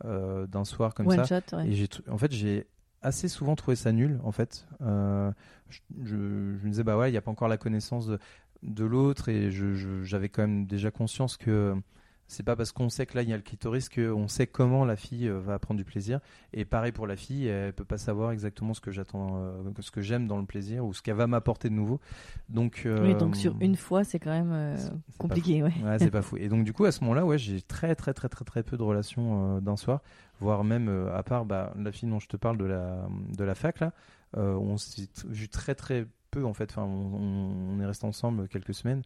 d'un soir comme one ça. shot ouais. Et j'ai, en fait, j'ai assez souvent trouvé ça nul, en fait. Euh, je, je- je me disais, bah ouais, il n'y a pas encore la connaissance de, de l'autre, et j'avais quand même déjà conscience que c'est pas parce qu'on sait que là il y a le clitoris qu'on sait comment la fille euh, va prendre du plaisir. Et pareil pour la fille, elle peut pas savoir exactement ce que j'attends, euh, ce que j'aime dans le plaisir ou ce qu'elle va m'apporter de nouveau. Donc, oui euh, donc sur une fois c'est quand même euh, compliqué ouais Ouais, c'est pas fou. Et donc du coup, à ce moment-là, ouais, j'ai très très très très très peu de relations euh, d'un soir, voire même à part bah, la fille dont je te parle de la de la fac là, on vu très très peu en fait. Enfin, on, on- on est resté ensemble quelques semaines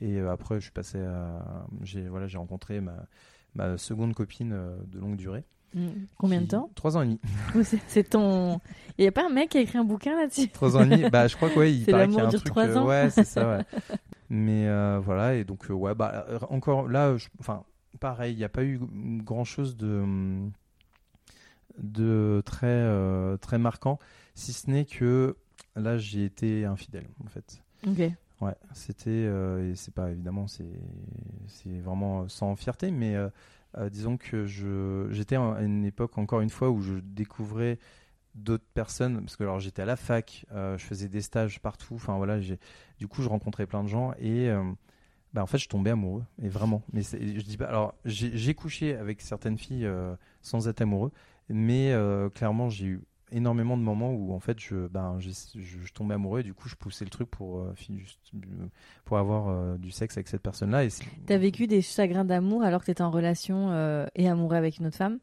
et euh, après, je suis passé à j'ai voilà, rencontré ma ma seconde copine euh, de longue durée. Mm. combien de temps Trois ans et demi. C'est- ton. Il n'y a pas un mec qui a écrit un bouquin là-dessus? Trois ans et demi. Bah, je crois que ouais, il paraît qu'il y a l'amour un truc. trois euh, ans. ouais, c'est ça. Ouais. Mais euh, voilà, et donc euh, ouais, bah encore là, je- enfin pareil, il n'y a pas eu grand chose de de très euh, très marquant, si ce n'est que là j'ai été infidèle en fait. Ouais, c'était euh, et c'est pas évidemment c'est vraiment sans fierté, mais euh, euh, disons que j'étais à une époque encore une fois où je découvrais d'autres personnes parce que alors j'étais à la fac, euh, je faisais des stages partout, enfin voilà, du coup je rencontrais plein de gens et euh, bah, en fait je tombais amoureux et vraiment. Mais je dis pas alors j'ai couché avec certaines filles euh, sans être amoureux, mais euh, clairement j'ai eu énormément de moments où en fait je ben je, je tombais amoureux et du coup je poussais le truc pour euh, juste, euh, pour avoir euh, du sexe avec cette personne là et c'est- T'as vécu des chagrins d'amour alors que t'étais en relation euh, et amoureux avec une autre femme?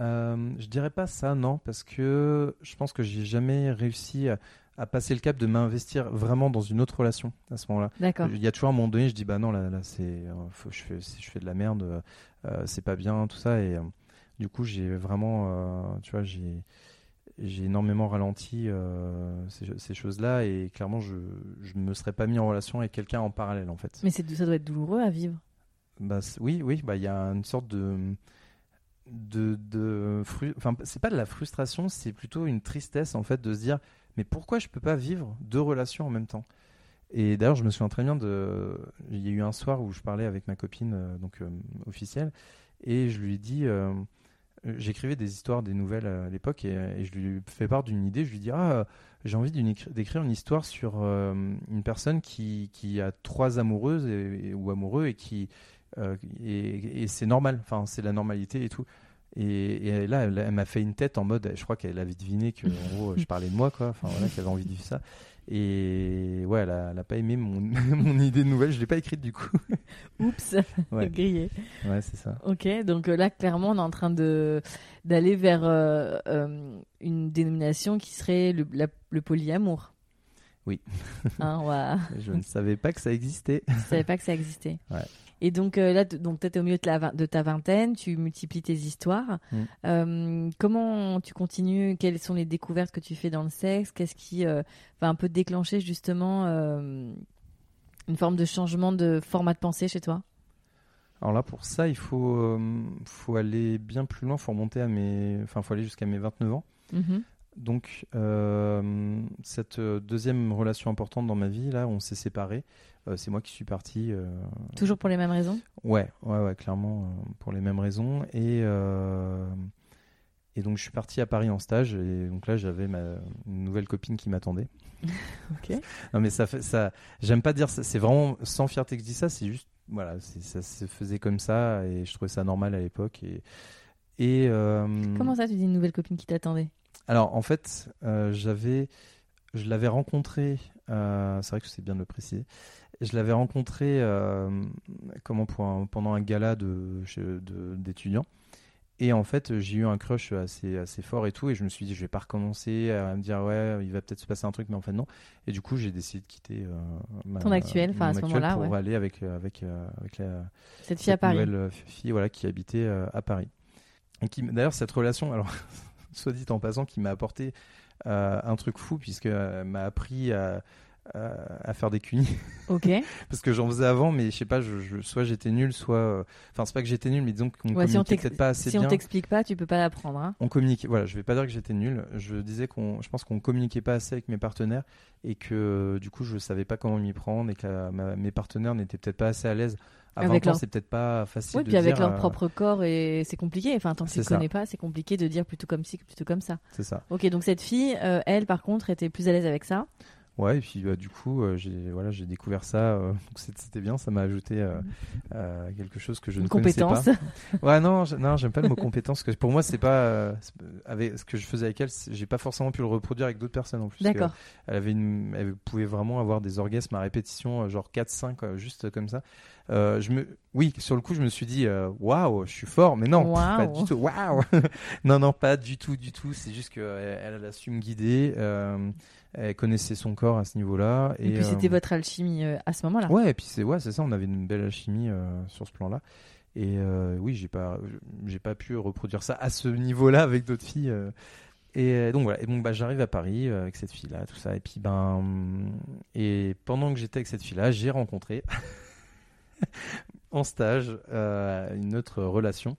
Je dirais pas ça, non, parce que je pense que j'ai jamais réussi à, à passer le cap de m'investir vraiment dans une autre relation à ce moment-là. D'accord. Il y a toujours un moment donné, je dis bah non, là, là c'est, je fais, je fais de la merde, c'est pas bien, tout ça. Et du coup, j'ai vraiment, tu vois, j'ai, j'ai énormément ralenti euh, ces, ces choses-là et clairement, je, je me serais pas mis en relation avec quelqu'un en parallèle, en fait. Mais ça doit être douloureux à vivre. Bah, oui, oui, bah il y a une sorte de de, de fru- enfin c'est pas de la frustration, c'est plutôt une tristesse en fait de se dire mais pourquoi je peux pas vivre deux relations en même temps? Et d'ailleurs, je me souviens très bien de il y a eu un soir où je parlais avec ma copine euh, donc euh, officielle et je lui ai dit j'écrivais des histoires, des nouvelles euh, à l'époque et, et je lui fais part d'une idée, je lui dis ah j'ai envie d'écrire une histoire sur euh, une personne qui, a trois amoureuses ou amoureux et qui euh, et, c'est normal, enfin c'est la normalité et tout. Et, là, elle, m'a fait une tête en mode, je crois qu'elle avait deviné que je parlais de moi, quoi. Enfin voilà, qu'elle avait envie de vivre ça. Et ouais, elle a, elle a pas aimé mon, mon idée de nouvelle. Je l'ai pas écrite du coup. Oups, Ouais. grillé. Ouais, c'est ça. Ok, donc euh, là, clairement, on est en train de d'aller vers euh, euh, une dénomination qui serait le, la- le polyamour. Oui. Hein, ouais. Je ne savais pas que ça existait. Je savais pas que ça existait. Ouais. Et donc euh, là, donc peut-être au milieu de, la vin- de ta vingtaine, tu multiplies tes histoires. Mm. Euh, comment tu continues? Quelles sont les découvertes que tu fais dans le sexe? Qu'est-ce qui euh, va un peu déclencher justement euh, une forme de changement de format de pensée chez toi? Alors là, pour ça, il faut, faut aller bien plus loin. Faut remonter à mes, enfin, faut aller jusqu'à mes 29 ans. Mhm. Donc, euh, cette euh, deuxième relation importante dans ma vie, là, on s'est séparés. Euh, c'est moi qui suis parti. euh, Toujours pour les mêmes raisons? Ouais, ouais, ouais, clairement, pour les mêmes raisons. Et, Et donc je suis parti à Paris en stage et donc là j'avais ma une nouvelle copine qui m'attendait. Ok. Non mais ça fait ça. J'aime pas dire ça. C'est vraiment sans fierté que je dis ça. C'est juste voilà, ça se faisait comme ça et je trouvais ça normal à l'époque et et Comment ça, tu dis une nouvelle copine qui t'attendait? Alors en fait euh, j'avais je l'avais rencontré. euh, c'est vrai que c'est bien de le préciser. Je l'avais rencontré euh, comment pour un- pendant un gala de d'étudiants. Et en fait, j'ai eu un crush assez, assez fort et tout. Et je me suis dit, je vais pas recommencer à me dire, ouais, il va peut-être se passer un truc, mais en fait, non. Et du coup, j'ai décidé de quitter euh, ma- Ton actuel, enfin, à ce moment-là, pour ouais. aller avec, avec, avec la, Cette fille à Paris. nouvelle fille voilà, qui habitait euh, à Paris. Et qui, d'ailleurs, cette relation, alors, soit dit en passant, qui m'a apporté euh, un truc fou, puisqu'elle m'a appris à, à, à faire des cunis. Ok. Parce que j'en faisais avant, mais je sais pas, je, je- soit j'étais nul, soit. euh, Enfin, c'est pas que j'étais nul, mais disons qu'on Ouais, communiquait peut-être pas assez si on t'explique pas, tu peux pas l'apprendre. Hein. On communiquait. Voilà, je vais pas dire que j'étais nul. Je disais qu'on, je pense qu'on communiquait pas assez avec mes partenaires et que du coup, je savais pas comment m'y prendre et que la- ma- mes partenaires n'étaient peut-être pas assez à l'aise. À Avec 20 ans, leur- c'est peut-être pas facile Oui, de puis avec leur euh, propre corps, et c'est compliqué. Enfin, tant que tu ne connais pas, c'est compliqué de dire plutôt comme ci que plutôt comme ça. C'est ça. Ok, donc cette fille, euh, elle, par contre, était plus à l'aise avec ça. Ouais, et puis bah, du coup, euh, j'ai voilà, j'ai découvert ça. euh, donc c'était bien, ça m'a ajouté euh, euh, quelque chose que je Une ne connaissais compétence. pas. Ouais, non, je- non, j'aime pas le mot compétence. parce que pour moi, c'est pas avec ce que je faisais avec elle, j'ai pas forcément pu le reproduire avec d'autres personnes en plus. D'accord. Elle avait une, elle pouvait vraiment avoir des orgasmes à répétition, genre 4-5, euh, juste comme ça. Je me, oui, sur le coup, je me suis dit, waouh, je suis fort, mais non, pas du tout, waouh, non, non, pas du tout, du tout. C'est juste qu'elle elle a su me guider, elle connaissait son corps à ce niveau-là. Et, puis euh, c'était votre alchimie euh, à ce moment-là. Ouais, et puis c'est ouais, c'est ça. On avait une belle alchimie euh, sur ce plan-là. Et euh, oui, j'ai pas, j'ai pas pu reproduire ça à ce niveau-là avec d'autres filles. euh. Et euh, donc voilà. Et donc bah j'arrive à Paris euh, avec cette fille-là, tout ça. Et puis ben et pendant que j'étais avec cette fille-là, j'ai rencontré en stage euh, une autre relation,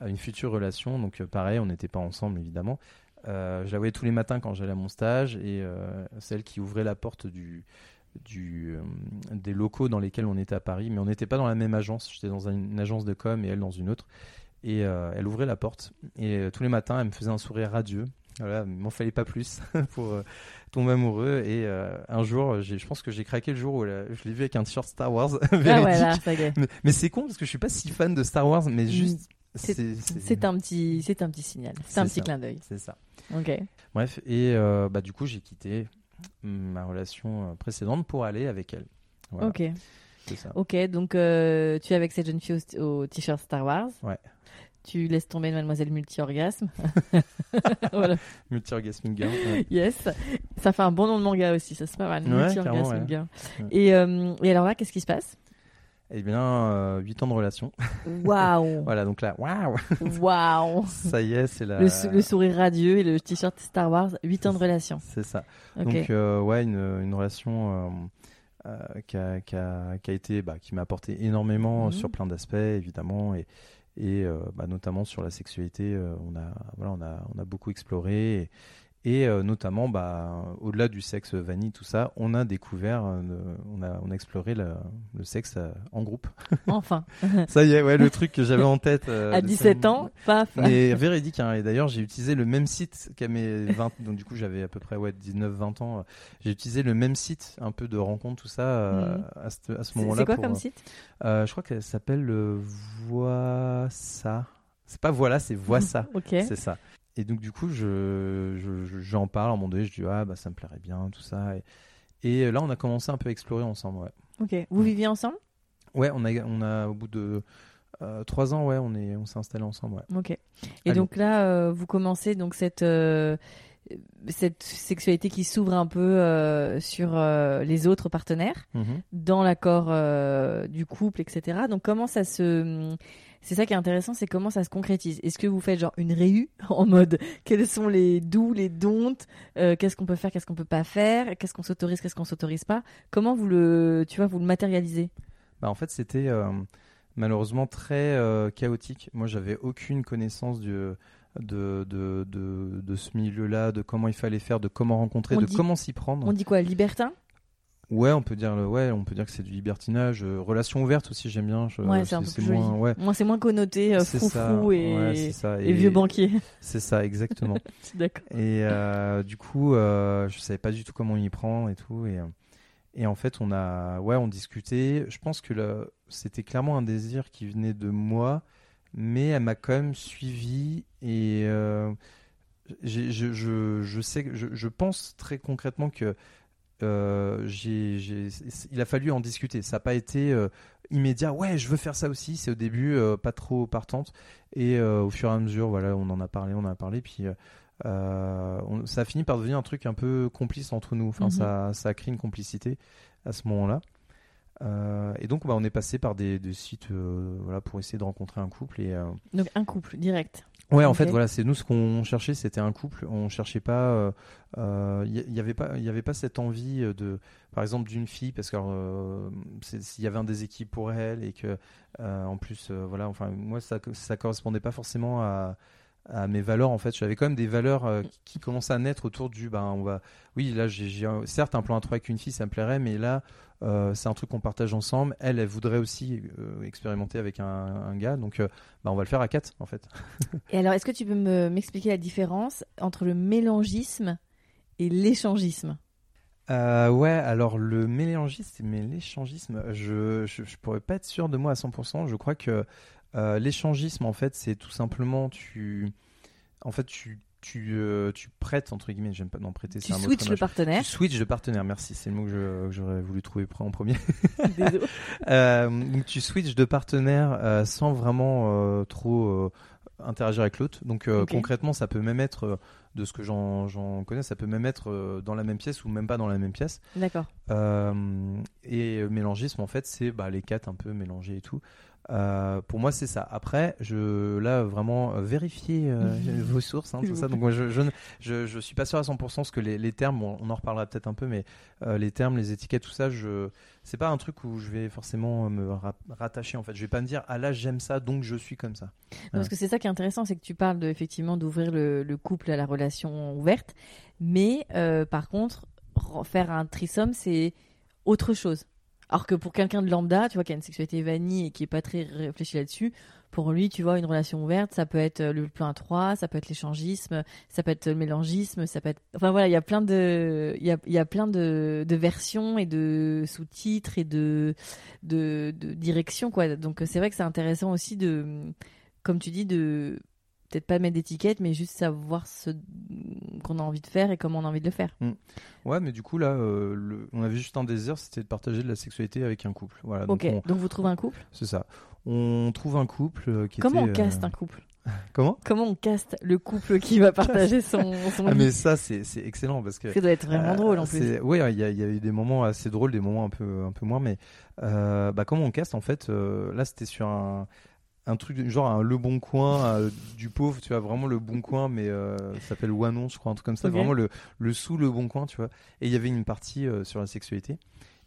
euh, une future relation. Donc euh, pareil, on n'était pas ensemble évidemment. Euh, je la voyais tous les matins quand j'allais à mon stage et euh, celle qui ouvrait la porte du, du, euh, des locaux dans lesquels on était à Paris, mais on n'était pas dans la même agence. J'étais dans une, une agence de com et elle dans une autre. Et euh, elle ouvrait la porte et tous les matins, elle me faisait un sourire radieux. Voilà, il m'en fallait pas plus pour tomber amoureux. Et un jour, je pense que j'ai craqué le jour où elle je l'ai vu avec un t-shirt Star Wars. Ah ouais, là. Mais, mais c'est con parce que je suis pas si fan de Star Wars, mais juste. Mm. C'est- C'est un petit, c'est un petit signal. C'est un petit ça. clin d'œil. C'est ça. Ok. Bref, et euh, bah, du coup, j'ai quitté ma relation euh, précédente pour aller avec elle. Voilà, Ok. ça. Ok. Donc euh, tu es avec cette jeune fille au, au t-shirt Star Wars. Ouais. Tu laisses tomber Mademoiselle multi-orgasme. voilà. Girl. ouais. Yes. Ça fait un bon nom de manga aussi. Ça c'est pas mal. Ouais, multi-orgasme girl. Et, euh, et alors là, qu'est-ce qui se passe? Eh bien, 8 ans de relation. Waouh. voilà, donc là, waouh Waouh. Ça y est, c'est la. Le, sou- le sourire radieux et le t-shirt Star Wars. 8 ans de relation. C'est ça. Donc, euh, ouais, une, une relation euh, euh, qui, a, qui, a, qui a été, bah, qui m'a apporté énormément Mhm. sur plein d'aspects, évidemment, et, et euh, bah, notamment sur la sexualité. euh, on, a, voilà, on, a, on a beaucoup exploré. Et, et, euh, notamment, bah, au-delà du sexe vanille, tout ça, on a découvert, euh, on, a, on a exploré le, le sexe euh, en groupe. Enfin. ça y est, ouais, le truc que j'avais en tête. à de 17 ce- ans, paf. mais véridique, hein. et d'ailleurs j'ai utilisé le même site qu'à mes 20, donc du coup j'avais à peu près ouais, 19-20 ans, j'ai utilisé le même site, un peu de rencontre, tout ça, à ce, à ce C'est moment-là. c'est quoi pour, comme site? Je crois qu'elle s'appelle euh, Voissa. C'est pas voilà, c'est Voissa, Ok. c'est ça. Et donc du coup je, je- je- j'en parle à un moment donné, je dis ah bah ça me plairait bien, tout ça. Et, et là on a commencé un peu à explorer ensemble, ouais. Ok. Vous viviez ensemble? Ouais, on a, on a au bout de euh, trois ans, ouais, on est, on s'est installé ensemble, ouais. Ok. Et Allez. donc là, euh, vous commencez donc cette euh, cette sexualité qui s'ouvre un peu euh, sur euh, les autres partenaires Mhm. dans l'accord euh, du couple, etc. Donc comment ça se c'est ça qui est intéressant, c'est comment ça se concrétise. Est-ce que vous faites genre une réu en mode quels sont les doux, les don'ts, euh, qu'est-ce qu'on peut faire, qu'est-ce qu'on peut pas faire, qu'est-ce qu'on s'autorise, qu'est-ce qu'on s'autorise pas? Comment vous le, tu vois, vous le matérialisez? Bah, en fait, c'était euh, malheureusement très euh, chaotique. Moi, j'avais aucune connaissance du, de, de, de, de ce milieu-là, de comment il fallait faire, de comment rencontrer, On de dit- comment s'y prendre. On dit quoi, libertin? Ouais, on peut dire, le- ouais, on peut dire que c'est du libertinage. euh, relation ouverte aussi, j'aime bien. je- Ouais, c'est un peu plus moins, ouais. Moi, c'est moins connoté euh, et, ouais, vieux banquier. C'est ça, exactement. D'accord. Et euh, du coup, euh, je savais pas du tout comment on y prend et tout. Et, euh, et en fait, on a, ouais, on discutait. Je pense que c'était clairement un désir qui venait de moi, mais elle m'a quand même suivi et je, je, je sais, je, je pense très concrètement que euh, il a fallu en discuter. Ça n'a pas été euh, immédiat. Ouais, je veux faire ça aussi. C'est au début euh, pas trop partante. Et au fur et à mesure, voilà, on en a parlé, on en a parlé. Puis on- ça a fini par devenir un truc un peu complice entre nous. Enfin, Mhm. ça, ça a créé une complicité à ce moment-là. Et donc, bah, on est passé par des, des sites voilà, pour essayer de rencontrer un couple. Et, Donc, un couple, direct. Ouais, en fait, voilà, c'est nous ce qu'on cherchait, c'était un couple. On cherchait pas, euh, euh, il y, avait pas, il y avait pas cette envie euh, de, par exemple, d'une fille, parce que euh, s'il y avait un déséquilibre pour elle et que, euh, en plus, euh, voilà, enfin, moi, ça, ça correspondait pas forcément à, à mes valeurs. En fait, j'avais quand même des valeurs euh, qui, commençaient à naître autour du, ben, on va, oui, là, j'ai, certes un plan à trois avec une fille, ça me plairait, mais là, euh, c'est un truc qu'on partage ensemble. Elle, elle voudrait aussi euh, expérimenter avec un, un gars, donc, bah, on va le faire à quatre, en fait. Et alors, est-ce que tu peux me- m'expliquer la différence entre le mélangisme et l'échangisme? Euh, ouais, alors le mélangisme, mais l'échangisme, je, je, je pourrais pas être sûr de moi à 100%. Je crois que euh, l'échangisme, en fait, c'est tout simplement tu, en fait, tu, tu, euh, tu prêtes entre guillemets. J'aime pas non prêter. Tu c'est un mot switches le partenaire. Tu switches de partenaire. Merci, c'est le mot que j'aurais voulu trouver en premier. Euh, donc tu switches de partenaire euh, sans vraiment trop interagir avec l'autre. Donc concrètement, ça peut même être, de ce que j'en connais, ça peut même être dans la même pièce ou même pas dans la même pièce. D'accord. Euh, et mélangisme, en fait, c'est bah, les quatre un peu mélangés et tout. Euh, pour moi, c'est ça. Après, je là vraiment euh, vérifier euh, vos sources, hein, tout ça. Donc moi, je, je, ne- je, je suis pas sûr à 100% parce que les, les termes, bon, on en reparlera peut-être un peu, mais les termes, les étiquettes, tout ça, je c'est pas un truc où je vais forcément me ra- rattacher. En fait, je vais pas me dire ah là j'aime ça donc je suis comme ça. Non, Parce que c'est ça qui est intéressant, c'est que tu parles de, effectivement d'ouvrir le, le couple à la relation ouverte, mais par contre, re- faire un trisome, c'est autre chose. Alors que pour quelqu'un de lambda, tu vois, qui a une sexualité vanille et qui est pas très réfléchi là-dessus, pour lui, tu vois, une relation ouverte, ça peut être euh, le plan à trois, ça peut être l'échangisme, ça peut être le mélangisme, ça peut être. Enfin voilà, il y a plein de, il y a, y a plein de, de versions et de sous-titres et de, de, de directions quoi. Donc euh, c'est vrai que c'est intéressant aussi de, comme tu dis, de peut-être pas mettre d'étiquette, mais juste savoir ce qu'on a envie de faire et comment on a envie de le faire. Ouais, mais du coup là, euh, le- on avait juste un désir, c'était de partager de la sexualité avec un couple. Voilà. ok, Donc on- donc vous trouvez un couple? c'est ça. On trouve un couple euh, qui Comment on était, euh, caste un couple? Comment? Comment on caste le couple qui va partager son, son Ah mais ça c'est excellent parce que Ça doit être vraiment euh, drôle en plus. Oui, il y, a- il y a eu des moments assez drôles, des moments un peu un peu moins, mais euh, bah comment on caste en fait euh, Là c'était sur un un truc genre un le bon coin euh, du pauvre, tu vois vraiment le bon coin, mais euh, ça s'appelle Wanon, je crois un truc comme ça, vraiment le le sous le bon coin, tu vois. Et il y avait une partie euh, sur la sexualité.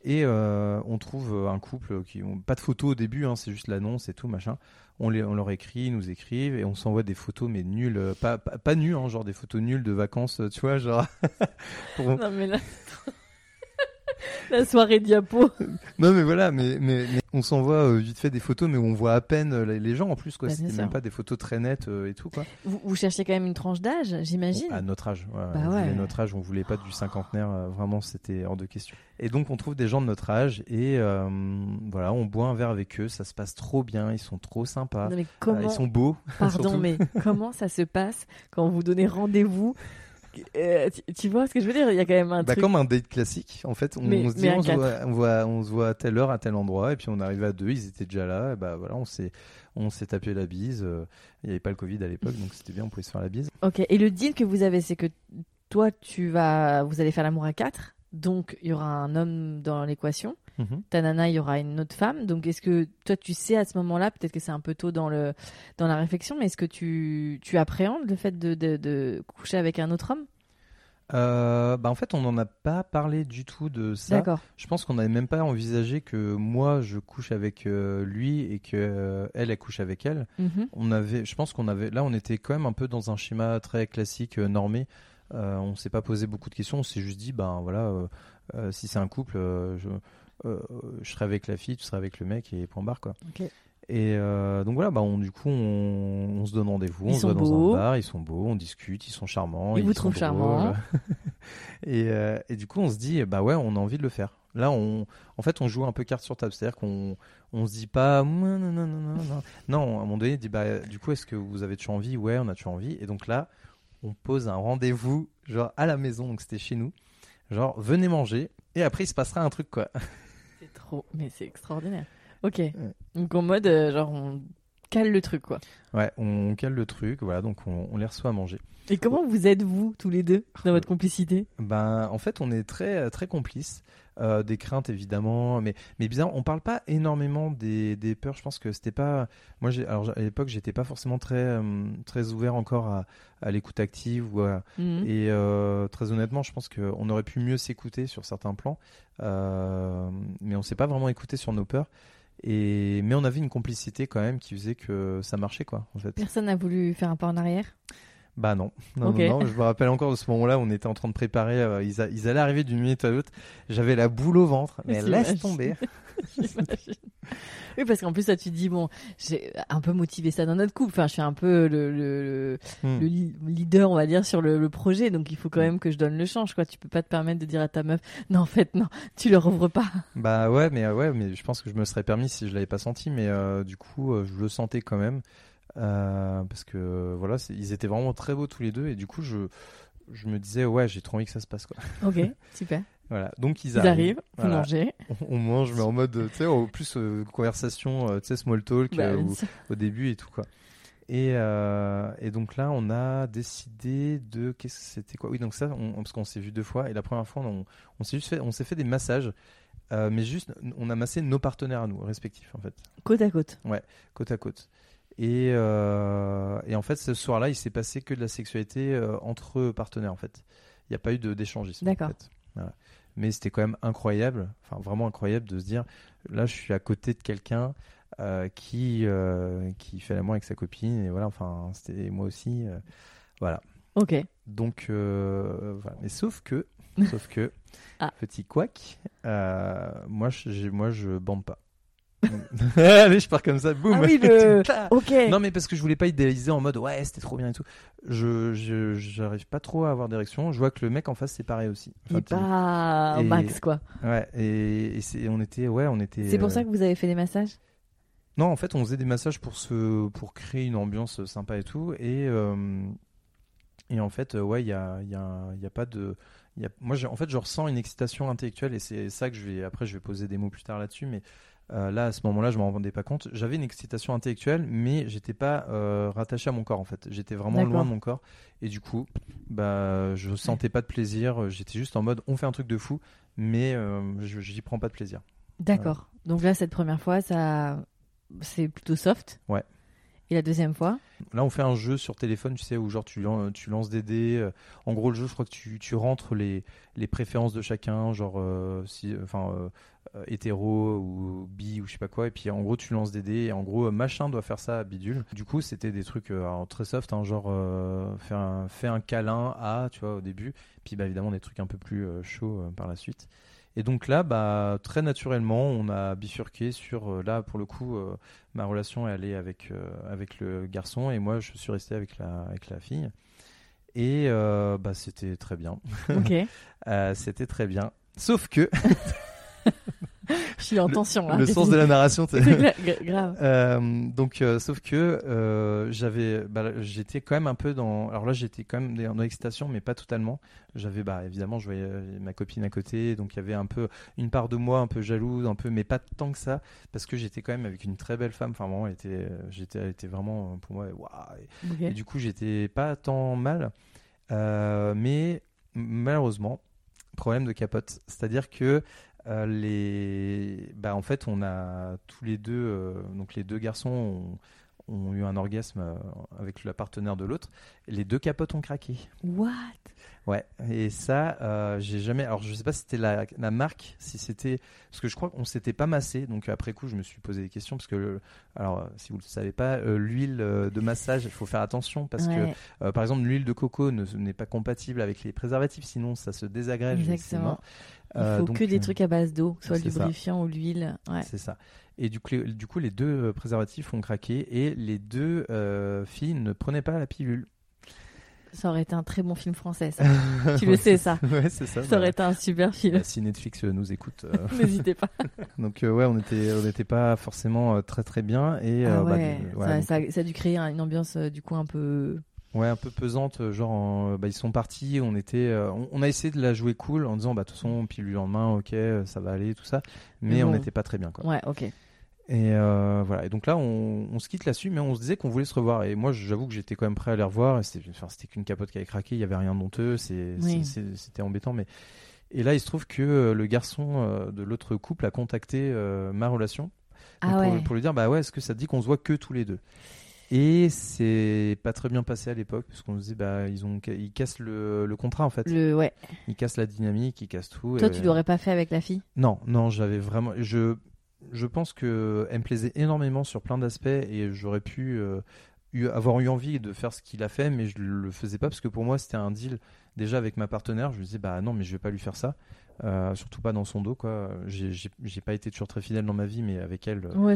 Et on trouve un couple qui ont pas de photos au début, hein, c'est juste l'annonce et tout machin. On, les, on leur écrit, ils nous écrivent et on s'envoie des photos mais nulles, pas pas, pas hein, genre des photos nulles de vacances, tu vois, genre. pour- Non mais là, la soirée diapo. Non mais voilà, mais, mais, mais on s'envoie euh, vite fait des photos, mais on voit à peine euh, les, gens en plus quoi. Bah, sûr. même pas des photos très nettes euh, et tout quoi. Vous, vous cherchez quand même une tranche d'âge, j'imagine. À notre âge, ouais, Bah notre âge, on voulait pas du cinquantenaire, euh, vraiment c'était hors de question. Et donc on trouve des gens de notre âge et voilà, on boit un verre avec eux, ça se passe trop bien, ils sont trop sympas, Non, mais comment, ils sont beaux. pardon, mais comment ça se passe quand vous donnez rendez-vous Euh, tu, tu vois ce que je veux dire? Il y a quand même un Bah, truc. comme un date classique, en fait, on, Mais- on se dit on se, quatre. voit, on, voit, on se voit à telle heure, à tel endroit, et puis on arrive à deux, ils étaient déjà là, et bah voilà, on s'est, on s'est tapé la bise. euh, Il n'y avait pas le Covid à l'époque, donc c'était bien, on pouvait se faire la bise. Ok. Et le deal que vous avez, c'est que toi, tu vas, vous allez faire l'amour à quatre. Donc, il y aura un homme dans l'équation. Mhm. Ta nana, il y aura une autre femme. Donc, est-ce que toi, tu sais à ce moment-là, peut-être que c'est un peu tôt dans le dans la réflexion, mais est-ce que tu tu appréhendes le fait de, de, de coucher avec un autre homme? Euh, bah en fait, on n'en a pas parlé du tout de ça. Je pense qu'on n'avait même pas envisagé que moi je couche avec euh, lui et que euh, elle elle couche avec elle. Mhm. On avait, je pense qu'on avait, là on était quand même un peu dans un schéma très classique normé. On s'est pas posé beaucoup de questions. On s'est juste dit, ben voilà, si c'est un couple, je, je serai avec la fille, tu seras avec le mec et point barre quoi. Et euh, donc voilà, bah on, du coup, on, on se donne rendez-vous, on se va dans un bar, ils sont beaux, on discute, ils sont charmants. Ils vous trouvent drôles. charmant. et, euh, et du coup, on se dit, bah ouais, on a envie de le faire. Là, on, en fait, on joue un peu carte sur table, c'est-à-dire qu'on on se dit pas, non, non, non, non, non. Non, à un moment donné, on dit, bah, du coup, est-ce que vous avez toujours envie? Ouais, on a toujours envie. Et donc là, on pose un rendez-vous, genre à la maison, donc c'était chez nous. Genre, venez manger, et après, il se passera un truc, quoi. Trop, mais c'est extraordinaire. Ok. Donc en mode, euh, genre, on cale le truc, quoi. Ouais, on cale le truc, voilà, donc on, on les reçoit à manger. Et comment vous êtes, vous, tous les deux, dans votre complicité? Ben, en fait, on est très très complices. Euh, des craintes évidemment, mais mais bizarre, on parle pas énormément des, des peurs. Je pense que c'était pas. Moi, alors à l'époque, j'étais pas forcément très euh, très ouvert encore à, à l'écoute active ou à- Mhm. et euh, très honnêtement, je pense qu'on aurait pu mieux s'écouter sur certains plans, mais on s'est pas vraiment écouté sur nos peurs. Et mais on avait une complicité quand même qui faisait que ça marchait quoi en fait. Personne n'a voulu faire un pas en arrière? Bah non, non, non, non, je me rappelle encore de ce moment-là, on était en train de préparer, euh, ils, a- ils allaient arriver d'une minute à l'autre, j'avais la boule au ventre, mais laisse tomber. Oui, parce qu'en plus, ça, tu te dis, bon, j'ai un peu motivé ça dans notre couple. Enfin, je suis un peu le, Hmm. le leader, on va dire, sur le, le projet. Donc, il faut quand Hmm. même que je donne le change, quoi. Tu peux pas te permettre de dire à ta meuf, non, en fait, non, tu le rouvres pas. Bah ouais, mais euh, ouais, mais je pense que je me serais permis si je l'avais pas senti, mais euh, du coup, euh, je le sentais quand même, euh, parce que voilà, ils étaient vraiment très beaux tous les deux, et du coup, je, je me disais, ouais, j'ai trop envie que ça se passe, quoi. Ok, super. Voilà, donc ils Ils arrivent, arrivent, vous voilà. mangez. on, on mange, mais en mode, tu sais, au plus euh, conversation, euh, tu sais, small talk, Bah, au début et tout quoi. Et, euh, et donc là, on a décidé de qu'est-ce que c'était quoi? Oui, donc ça, on- parce qu'on s'est vu deux fois et la première fois, on, on s'est juste fait, on s'est fait des massages, euh, mais juste, on a massé nos partenaires à nous respectifs en fait, Côte à côte. côte à côte. Et, euh, et en fait, ce soir-là, il s'est passé que de la sexualité euh, entre partenaires en fait. Il n'y a pas eu d'échangisme. en D'accord. fait. Voilà. Mais c'était quand même incroyable, enfin vraiment incroyable de se dire, là, je suis à côté de quelqu'un euh, qui euh, qui fait l'amour avec sa copine et voilà enfin c'était moi aussi euh, voilà Ok. donc voilà mais sauf que sauf que Ah. petit couac moi je moi je bande pas allez je pars comme ça boum Ah oui, le-. Ok. non mais parce que je voulais pas idéaliser en mode ouais c'était trop bien et tout je je j'arrive pas trop à avoir d'érection je vois que le mec en face c'est pareil aussi Il Enfin, pas au et- max, quoi. ouais et, et c'est on était ouais on était C'est pour euh, ça que vous avez fait des massages? Non, en fait, on faisait des massages pour se, pour créer une ambiance sympa et tout. Et, euh, et en fait, euh, ouais, il y a, il y, a, il y a pas de. Y a, moi, j'ai- en fait, je ressens une excitation intellectuelle et c'est ça que je vais. Après, je vais poser des mots plus tard là-dessus, mais euh, là, à ce moment-là, je m'en rendais pas compte. J'avais une excitation intellectuelle, mais j'étais pas euh, rattaché à mon corps en fait. J'étais vraiment loin de mon corps et du coup, bah, je sentais pas de plaisir. J'étais juste en mode, on fait un truc de fou, mais euh, je j'y prends pas de plaisir. D'accord. Donc là, cette première fois, ça, c'est plutôt soft. Ouais. Et la deuxième fois Là, on fait un jeu sur téléphone, tu sais, où genre tu, tu lances des dés. euh, En gros, le jeu, je crois que tu, tu rentres les, les préférences de chacun, genre euh, si, enfin, euh, hétéro ou bi ou je sais pas quoi. Et puis en gros, tu lances des dés. Et en gros, machin doit faire ça bidule. Du coup, c'était des trucs très soft, hein, genre euh, faire un, un câlin à, tu vois, au début. Puis bah, évidemment, des trucs un peu plus chauds par la suite. Et donc là, bah, très naturellement, on a bifurqué sur, euh, là, pour le coup, euh, ma relation est allée avec, euh, avec le garçon et moi, je suis resté avec la, avec la fille. Et euh, bah, c'était très bien. Ok. Euh, c'était très bien. Sauf que, suis en tension là. le sens de la narration, grave. Euh, donc, euh, sauf que euh, j'avais, bah, j'étais quand même un peu dans. Alors là, j'étais quand même dans l'excitation, mais pas totalement. J'avais, bah, évidemment, je voyais ma copine à côté, donc il y avait un peu une part de moi un peu jalouse, un peu, mais pas tant que ça, parce que j'étais quand même avec une très belle femme. Enfin, vraiment, elle était, j'étais, elle était vraiment pour moi, waouh. Et- du coup, j'étais pas tant mal, mais malheureusement, problème de capote, c'est-à-dire que euh, les, bah, en fait, on a tous les deux, euh, donc les deux garçons, ont, ont eu un orgasme euh, avec la partenaire de l'autre. Les deux capotes ont craqué. What? Ouais, et ça, euh, j'ai jamais. Alors, je sais pas si c'était la, la marque, si c'était. Parce que je crois qu'on s'était pas massé, donc après coup, je me suis posé des questions. Parce que, le- alors, si vous ne le savez pas, l'huile de massage, il faut faire attention. Parce Ouais. que, par exemple, l'huile de coco ne- n'est pas compatible avec les préservatifs, sinon ça se désagrège. Exactement. Il Euh, faut donc, que des euh, trucs à base d'eau, soit le ça. lubrifiant ou l'huile. Ouais. C'est ça. Et du coup, les, du coup, les deux euh, préservatifs ont craqué et les deux filles ne prenaient pas la pilule. Ça aurait été un très bon film français, ça. tu le sais, ça. Ouais, c'est ça. Ça aurait été un super film. Bah, si Netflix nous écoute. euh, N'hésitez pas. donc euh, ouais, on était, on n'était pas forcément euh, très très bien et Ah bah, ouais, du- ouais, ça, donc, ça- ça a dû créer un- une ambiance du coup un peu. Ouais, un peu pesante. euh, Genre, en- bah, ils sont partis. On était, euh, on, on a essayé de la jouer cool en disant, bah de toute façon, pilule le lendemain, ok, euh, ça va aller, tout ça. Mais Mais on bon. n'était pas très bien. Quoi. Ouais, ok. Et euh, voilà. Et donc là, on, on se quitte là-dessus, mais on se disait qu'on voulait se revoir. Et moi, j'avoue que j'étais quand même prêt à les revoir. C'était enfin, c'était qu'une capote qui avait craqué. Il y avait rien d'honteux. Oui. C'était embêtant, mais. Et là, il se trouve que le garçon de l'autre couple a contacté euh, ma relation Ah pour, pour lui dire bah ouais, est-ce que ça te dit qu'on se voit que tous les deux? Et c'est pas très bien passé à l'époque parce qu'on se dit bah ils ont ils cassent le, le contrat en fait. Le, ouais. Ils cassent la dynamique, ils cassent tout. Toi, et- tu l'aurais pas fait avec la fille? Non, non, j'avais vraiment. Je, je pense que elle me plaisait énormément sur plein d'aspects et j'aurais pu euh, eu- avoir eu envie de faire ce qu'il a fait, mais je le faisais pas parce que pour moi c'était un deal déjà avec ma partenaire. Je lui disais bah non, mais je vais pas lui faire ça, Euh, surtout pas dans son dos quoi. J'ai pas été toujours très fidèle dans ma vie, mais avec elle, euh, Ouais,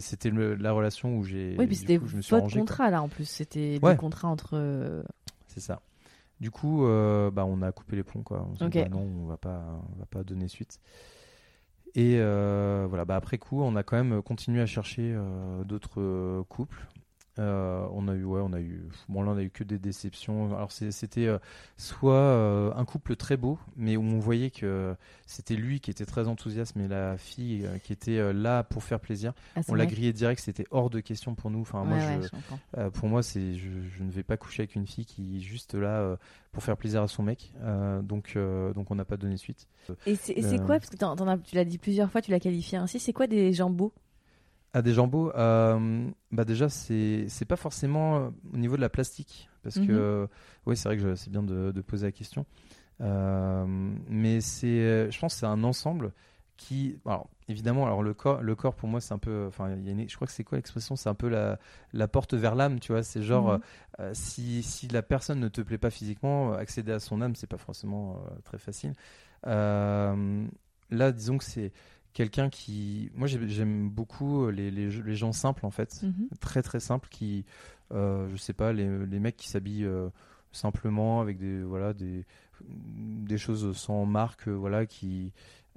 c'était la relation où j'ai. Oui, puis du c'était votre quoi. contrat là en plus. C'était Ouais. le contrat entre. euh, C'est ça. Du coup, euh, bah, on a coupé les ponts, quoi. On s'est dit, bah non, on va pas, on va pas donner suite. Et euh, voilà, bah, après coup, on a quand même continué à chercher d'autres couples. Euh, on a eu, ouais, on a eu, bon là, on a eu que des déceptions. Alors c'était euh, soit euh, un couple très beau, mais où on voyait que c'était lui qui était très enthousiaste, mais la fille qui était là pour faire plaisir. son On l'a grillé direct, c'était hors de question pour nous. Enfin, moi, Ouais, ouais, je, je comprends. pour moi, c'est je, je ne vais pas coucher avec une fille qui est juste là pour faire plaisir à son mec. Donc, donc on n'a pas donné suite. Et c'est quoi Parce que as- tu l'as dit plusieurs fois, tu l'as qualifié ainsi. C'est quoi des jambos À des jambos, euh, bah déjà c'est pas forcément euh, au niveau de la plastique parce Mhm. que oui c'est vrai que c'est bien de, de poser la question, Euh, mais c'est euh, je pense que c'est un ensemble qui alors évidemment alors le corps le corps pour moi c'est un peu enfin y a une- je crois que c'est quoi l'expression? C'est un peu la, la porte vers l'âme tu vois c'est genre Mhm. euh, si, si la personne ne te plaît pas physiquement, euh, accéder à son âme, c'est pas forcément euh, très facile. Euh, là, disons que c'est quelqu'un qui. Moi, j'ai- j'aime beaucoup les, les, les gens simples, en fait. Mhm. Très, très simples, qui. euh, je sais pas, les, les mecs qui s'habillent euh, simplement avec des, voilà, des, des choses sans marque, euh, voilà, qui.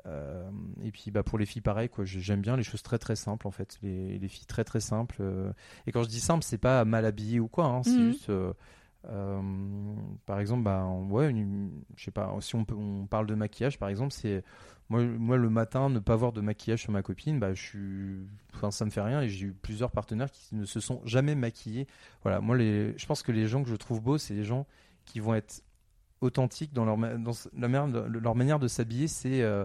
euh, et puis bah, pour les filles pareil quoi j'ai- j'aime bien les choses très très simples en fait les, les filles très très simples euh, et quand je dis simple c'est pas mal habillé ou quoi hein, c'est Mhm. juste euh, par exemple bah ouais je sais pas si on parle de maquillage par exemple c'est moi, moi le matin ne pas avoir de maquillage sur ma copine bah je suis ça me fait rien et j'ai eu plusieurs partenaires qui ne se sont jamais maquillés. Voilà moi je pense que les gens que je trouve beaux c'est les gens qui vont être authentiques dans leur manière de s'habiller c'est euh,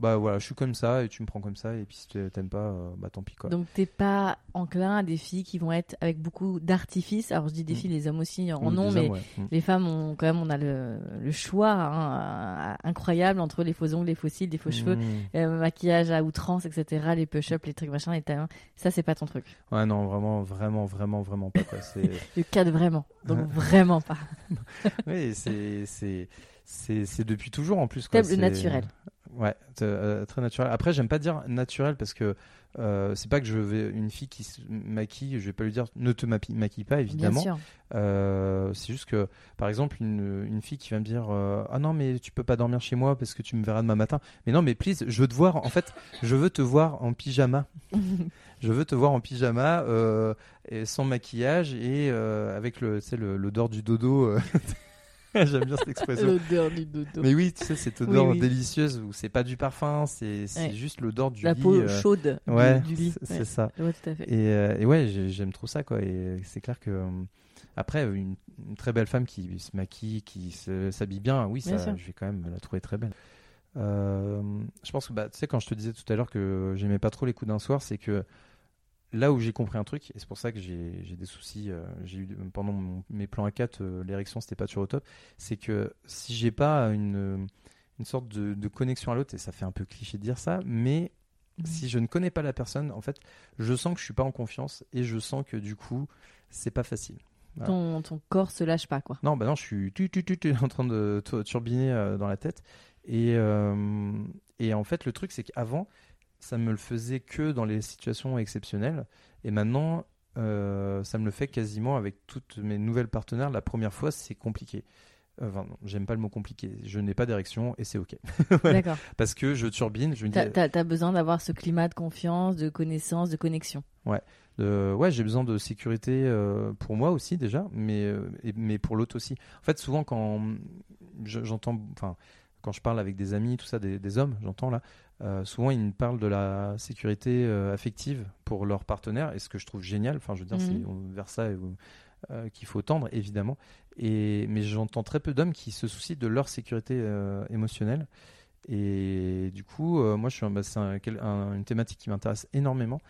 bah voilà je suis comme ça et tu me prends comme ça et puis si t'aimes pas euh, bah tant pis quoi Donc t'es pas enclin à des filles qui vont être avec beaucoup d'artifice. Alors je dis des Mm. filles, les hommes aussi en Ou ont, mais hommes, ouais. Mm. les femmes ont quand même on a le, le choix hein, incroyable entre les faux ongles, les faux cils, les faux cheveux, Mm. euh, maquillage à outrance, etc. Les push-up, les trucs machin, les talons. Ça c'est pas ton truc. ouais non vraiment vraiment vraiment vraiment pas quoi c'est Le cadre vraiment. Donc vraiment pas. oui c'est c'est c'est depuis toujours en plus quoi le naturel. Ouais euh, très naturel après j'aime pas dire naturel parce que euh, c'est pas que je vais une fille qui se maquille je vais pas lui dire ne te maquille, pas évidemment. Euh, c'est juste que, par exemple, une, une fille qui va me dire Ah non, mais tu peux pas dormir chez moi parce que tu me verras demain matin. Mais non, mais please, je veux te voir. En fait, je veux te voir en pyjama. Je veux te voir en pyjama, et sans maquillage et avec le- l'odeur du dodo. J'aime bien cette expression. L'odeur du dodo. Mais oui, tu sais, cette odeur Oui, oui. délicieuse où c'est pas du parfum, c'est Ouais. juste l'odeur du La lit. peau euh, chaude Ouais, du, lit. c'est Ouais. ça. Je vois tout à fait. Et, euh, et ouais, j'ai- j'aime trop ça, quoi. Et c'est clair que. euh, Après, une, une très belle femme qui se maquille, qui s'habille bien, oui, ça, je vais quand même la trouver très belle. Euh, je pense que, bah, tu sais, quand je te disais tout à l'heure que j'aimais pas trop les coups d'un soir, c'est que là où j'ai compris un truc, et c'est pour ça que j'ai des soucis, euh, j'ai eu pendant mon- mes plans A4, euh, l'érection c'était pas toujours au top, c'est que si j'ai pas une, une sorte de, de connexion à l'autre, et ça fait un peu cliché de dire ça, mais Mhm. si je ne connais pas la personne, en fait, je sens que je suis pas en confiance et je sens que du coup, c'est pas facile. Voilà. Ton, ton corps se lâche pas, quoi. Non, bah non, je suis tu, tu, tu, tu, en train de tu- turbiner euh, dans la tête. Et, euh, et en fait, le truc, c'est qu'avant, ça me le faisait que dans les situations exceptionnelles. Et maintenant, euh, ça me le fait quasiment avec toutes mes nouvelles partenaires. La première fois, c'est compliqué. Enfin, non, j'aime pas le mot compliqué. Je n'ai pas d'érection et c'est ok. Ouais. D'accord. Parce que je turbine, je me dis, T'as besoin d'avoir ce climat de confiance, de connaissance, de connexion. Euh, ouais, j'ai besoin de sécurité euh, pour moi aussi déjà, mais euh, et- mais pour l'autre aussi. En fait, souvent quand je- j'entends, enfin, quand je parle avec des amis, tout ça, des, des hommes, j'entends là, euh, souvent ils me parlent de la sécurité euh, affective pour leur partenaire, et ce que je trouve génial. Enfin, je veux dire, Mhm. c'est vers ça euh, qu'il faut tendre, évidemment. Et mais j'entends très peu d'hommes qui se soucient de leur sécurité émotionnelle. Et du coup, moi, je suis bah, c'est un- une thématique qui m'intéresse énormément.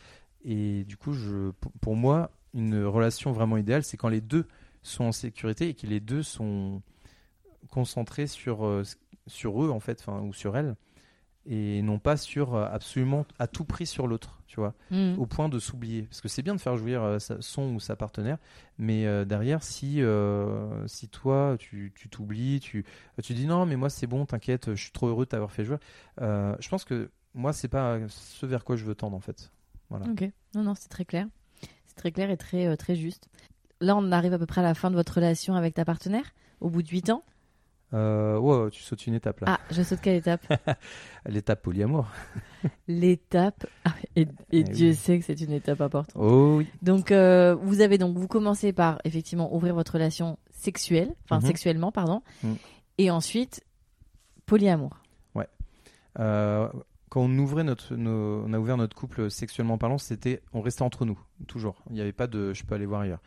Et du coup, je, pour- moi, une relation vraiment idéale, c'est quand les deux sont en sécurité et que les deux sont concentrés sur, ce- sur eux, en fait, enfin, ou sur elles, et non pas sur euh, absolument à tout prix sur l'autre, tu vois, Mhm. au point de s'oublier. Parce que c'est bien de faire jouir euh, son ou sa partenaire, mais euh, derrière, si, euh, si toi, tu tu t'oublies, tu, tu dis non, mais moi c'est bon, t'inquiète, je suis trop heureux de t'avoir fait jouer, je pense que moi, c'est pas ce vers quoi je veux tendre, en fait. Voilà. Ok. Non, non, c'est très clair. C'est très clair et très, très juste. Là, on arrive à peu près à la fin de votre relation avec ta partenaire, au bout de 8 ans. Euh, ouais, tu sautes une étape là. Ah, je saute quelle étape L'étape polyamour. L'étape. Ah, et et Eh Dieu oui. sait que c'est une étape importante. Oh oui. Donc, euh, vous avez donc, vous commencez par effectivement ouvrir votre relation sexuelle, enfin Mhm. sexuellement, pardon, Mhm. et ensuite polyamour. Euh, quand on ouvrait notre, nos- on a ouvert notre couple sexuellement parlant, c'était, on restait entre nous, toujours. Il n'y avait pas de, je peux aller voir ailleurs.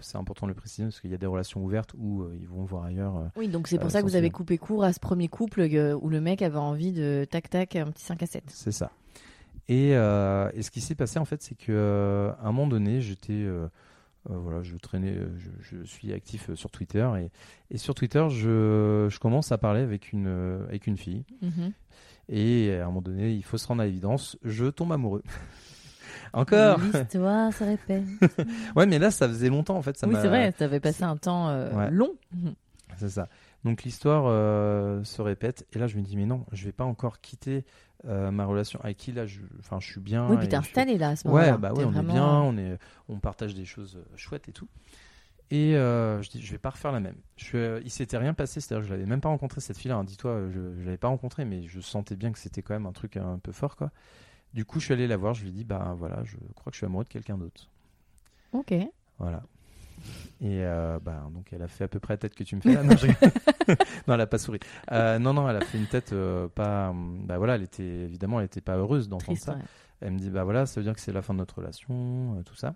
C'est important de le préciser parce qu'il y a des relations ouvertes où euh, ils vont voir ailleurs. euh. Oui, donc c'est pour Euh, ça que vous avez coupé court à ce premier couple où le mec avait envie de tac tac un petit 5 à 7. C'est ça. Et, et ce qui s'est passé en fait, c'est que à un moment donné, j'étais, voilà, je traînais, je, je suis actif sur Twitter et, et sur Twitter, je, je commence à parler avec une, avec une fille. Mhm. Et à un moment donné, il faut se rendre à l'évidence, je tombe amoureux. Encore L'histoire se répète. Ouais, mais là, ça faisait longtemps en fait. Ça oui, c'est vrai, ça avait passé un temps euh, Ouais. long. C'est ça. Donc l'histoire euh, se répète. Et là, je me dis, mais non, je vais pas encore quitter euh, ma relation avec qui là, je, enfin, je suis bien. Oui, puis t'es installé là à ce moment-là. Ouais, bah ouais, on vraiment- est bien, on, est, on partage des choses chouettes et tout. Et euh, je dis, je vais pas refaire la même. Je, euh, il s'était rien passé, c'est-à-dire que je l'avais même pas rencontré cette fille-là. hein. Dis-toi, euh, je, je l'avais pas rencontrée, mais je sentais bien que c'était quand même un truc un peu fort, quoi. Du coup, je suis allé la voir, je lui ai dit, bah voilà, je crois que je suis amoureux de quelqu'un d'autre. Ok. Voilà. Et euh, bah, donc elle a fait à peu près la tête que tu me fais là. Non, je rigole. non elle a pas souri. Euh, non, non, elle a fait une tête euh, pas. hum, Bah voilà, elle était évidemment, elle était pas heureuse d'entendre ça. ouais. Elle me dit bah voilà, ça veut dire que c'est la fin de notre relation, tout ça.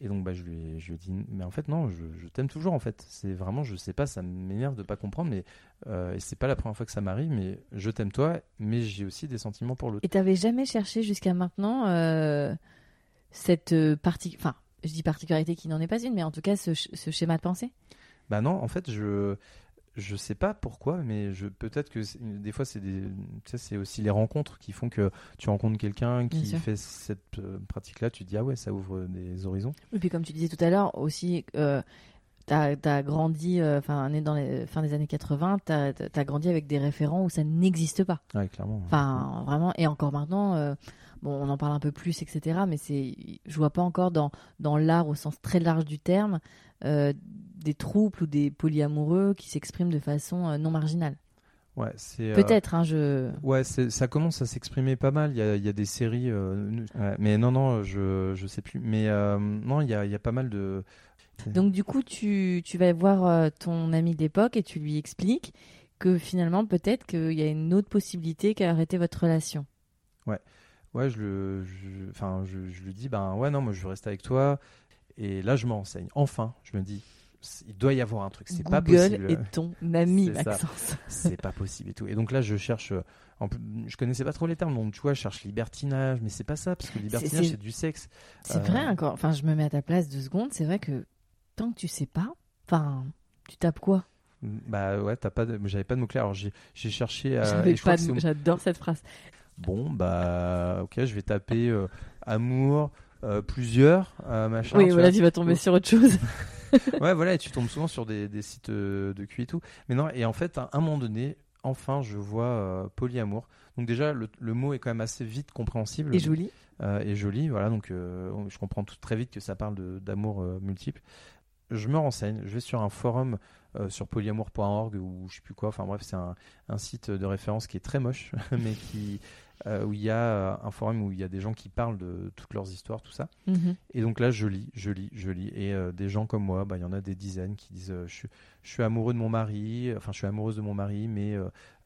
Et donc bah je lui je lui ai dit mais en fait non, je, je t'aime toujours en fait. C'est vraiment je sais pas, ça m'énerve de pas comprendre, mais euh, et c'est pas la première fois que ça m'arrive, mais je t'aime toi, mais j'ai aussi des sentiments pour l'autre. Et t'avais jamais cherché jusqu'à maintenant euh, cette euh, partie, enfin, je dis particularité qui n'en est pas une, mais en tout cas ce, ce schéma de pensée? Bah non, en fait, je je sais pas pourquoi, mais je peut-être que des fois c'est des aussi les rencontres qui font que tu rencontres quelqu'un qui fait cette euh, pratique-là, tu te dis ah ouais, ça ouvre des horizons. Et puis comme tu disais tout à l'heure aussi, euh, t'as as grandi, euh, enfin, né dans les fin des années 80, t'as as grandi avec des référents où ça n'existe pas. Ouais, clairement. Enfin, vraiment, et encore maintenant, euh, bon, on en parle un peu plus, etc. Mais c'est, je vois pas encore dans, dans l'art au sens très large du terme euh, des trouples ou des polyamoureux qui s'expriment de façon euh, non marginale. Ouais, c'est euh, Peut-être, hein, je. Ouais, ça commence à s'exprimer pas mal. Il y a, il y a des séries, euh, ouais, mais non, non, je je sais plus. Mais euh, non, il y a, il y a pas mal de. Donc du coup, tu, tu vas voir euh, ton ami d'époque et tu lui expliques que finalement, peut-être qu'il y a une autre possibilité qu'à arrêter votre relation. Ouais, je le, je- enfin, je, je lui dis, ben ouais, non, moi je veux rester avec toi. Et là, je me renseigne. Enfin, je me dis, il doit y avoir un truc, c'est pas Google possible. est ton ami. Maxence. c'est pas possible et tout. Et donc là, je cherche. euh, En plus, je connaissais pas trop les termes, donc tu vois, je cherche libertinage, mais c'est pas ça, parce que libertinage, c'est- c'est du sexe. C'est Euh, vrai encore. Enfin, je me mets à ta place deux secondes. C'est vrai que tant que tu sais pas, enfin, tu tapes quoi? Bah ouais, t'as pas de- j'avais pas de mots-clés. Alors j'ai cherché. à- de- J'adore cette phrase. Bon, bah ok, je vais taper euh, amour, euh, plusieurs, euh, machin. oui, tu voilà, vois. tu vas tomber sur autre chose. ouais, voilà, et tu tombes souvent sur des, des sites de cul et tout. Mais non, et en fait, à un moment donné, enfin, je vois polyamour. Donc déjà, le, le mot est quand même assez vite compréhensible. Et joli. euh, et joli. Voilà, donc euh, je comprends tout très vite que ça parle d'amour euh, multiple. Je me renseigne, je vais sur un forum euh, sur polyamour.org ou je sais plus quoi. Enfin bref, c'est un, un site de référence qui est très moche, mais qui euh, où il y a euh, un forum où il y a des gens qui parlent de toutes leurs histoires, tout ça. Mhm. Et donc là, je lis, je lis, je lis. Et euh, des gens comme moi, bah, il y en a des dizaines qui disent je, suis, je suis amoureux de mon mari, enfin, je suis amoureuse de mon mari, mais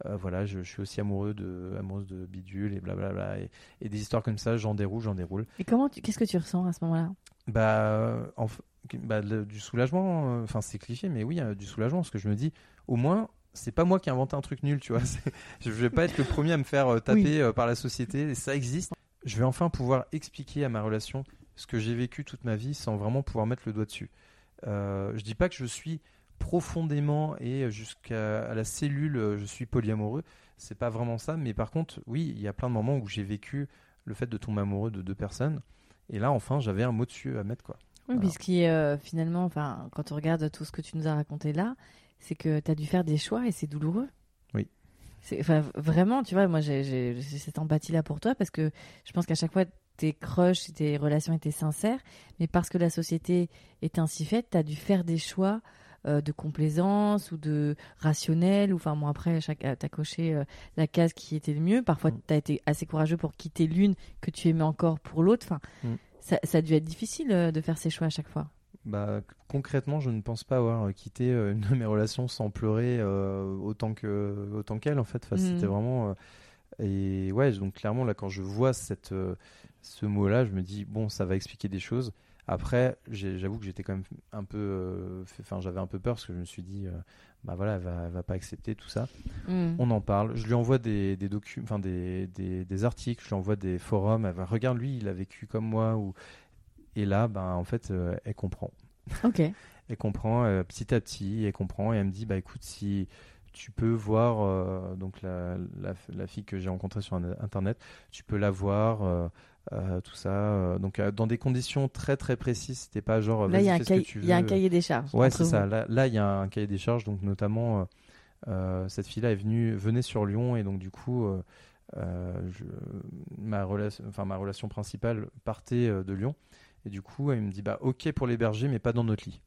voilà, je, je suis aussi amoureux de, amoureuse de bidule et blablabla. Et, et des histoires comme ça, j'en déroule, j'en déroule. Et comment qu'est-ce que tu ressens à ce moment-là? Bah, en bah, le- du soulagement, euh, enfin, c'est cliché, mais oui, euh, du soulagement, parce que je me dis, au moins, c'est pas moi qui ai inventé un truc nul, tu vois. Je vais pas être le premier à me faire euh, taper Oui. par la société, et ça existe. Je vais enfin pouvoir expliquer à ma relation ce que j'ai vécu toute ma vie sans vraiment pouvoir mettre le doigt dessus. Euh, je dis pas que je suis profondément et jusqu'à la cellule, je suis polyamoureux. C'est pas vraiment ça, mais par contre, oui, il y a plein de moments où j'ai vécu le fait de tomber amoureux de deux personnes. Et là, enfin, j'avais un mot dessus à mettre, quoi. Oui, Voilà. puisqu'il euh, finalement, enfin, quand on regarde tout ce que tu nous as raconté là, c'est que tu as dû faire des choix et c'est douloureux. Oui. Enfin, vraiment, tu vois, moi j'ai, cette empathie-là pour toi parce que je pense qu'à chaque fois, tes crushs, tes relations étaient sincères, mais parce que la société est ainsi faite, tu as dû faire des choix euh, de complaisance ou de rationnel. Ou, enfin, bon, après, chaque, tu as coché euh, la case qui était le mieux. Parfois, Mm. tu as été assez courageux pour quitter l'une que tu aimais encore pour l'autre. Enfin, Mm. ça, ça a dû être difficile euh, de faire ces choix à chaque fois. Bah, concrètement, je ne pense pas avoir euh, quitté euh, une de mes relations sans pleurer euh, autant que autant qu'elle en fait. Enfin, Mhm. C'était vraiment euh, et ouais, donc clairement là, quand je vois cette euh, ce mot-là, je me dis bon, ça va expliquer des choses. Après, j'avoue que j'étais quand même un peu, euh, enfin, j'avais un peu peur parce que je me suis dit, euh, bah voilà, elle va, elle va pas accepter tout ça. Mm. On en parle. Je lui envoie des, des documents, enfin des, des, des articles. Je lui envoie des forums. Elle va, regarde lui, il a vécu comme moi. Ou et là, ben en fait, euh, elle comprend. Ok. Elle comprend petit à petit. Elle comprend et elle me dit, bah écoute, si tu peux voir donc la, la, la fille que j'ai rencontrée sur internet, tu peux la voir. Euh, tout ça, euh, donc euh, dans des conditions très très précises, c'était pas genre Là, il y, a un cahier- il y a un cahier des charges. Ouais, c'est ça. Là, là, il y a un cahier des charges, donc notamment cette fille-là est venue, venait sur Lyon et donc du coup, je- ma relation, enfin ma relation principale partait de Lyon et du coup, elle me dit bah ok pour l'héberger, mais pas dans notre lit.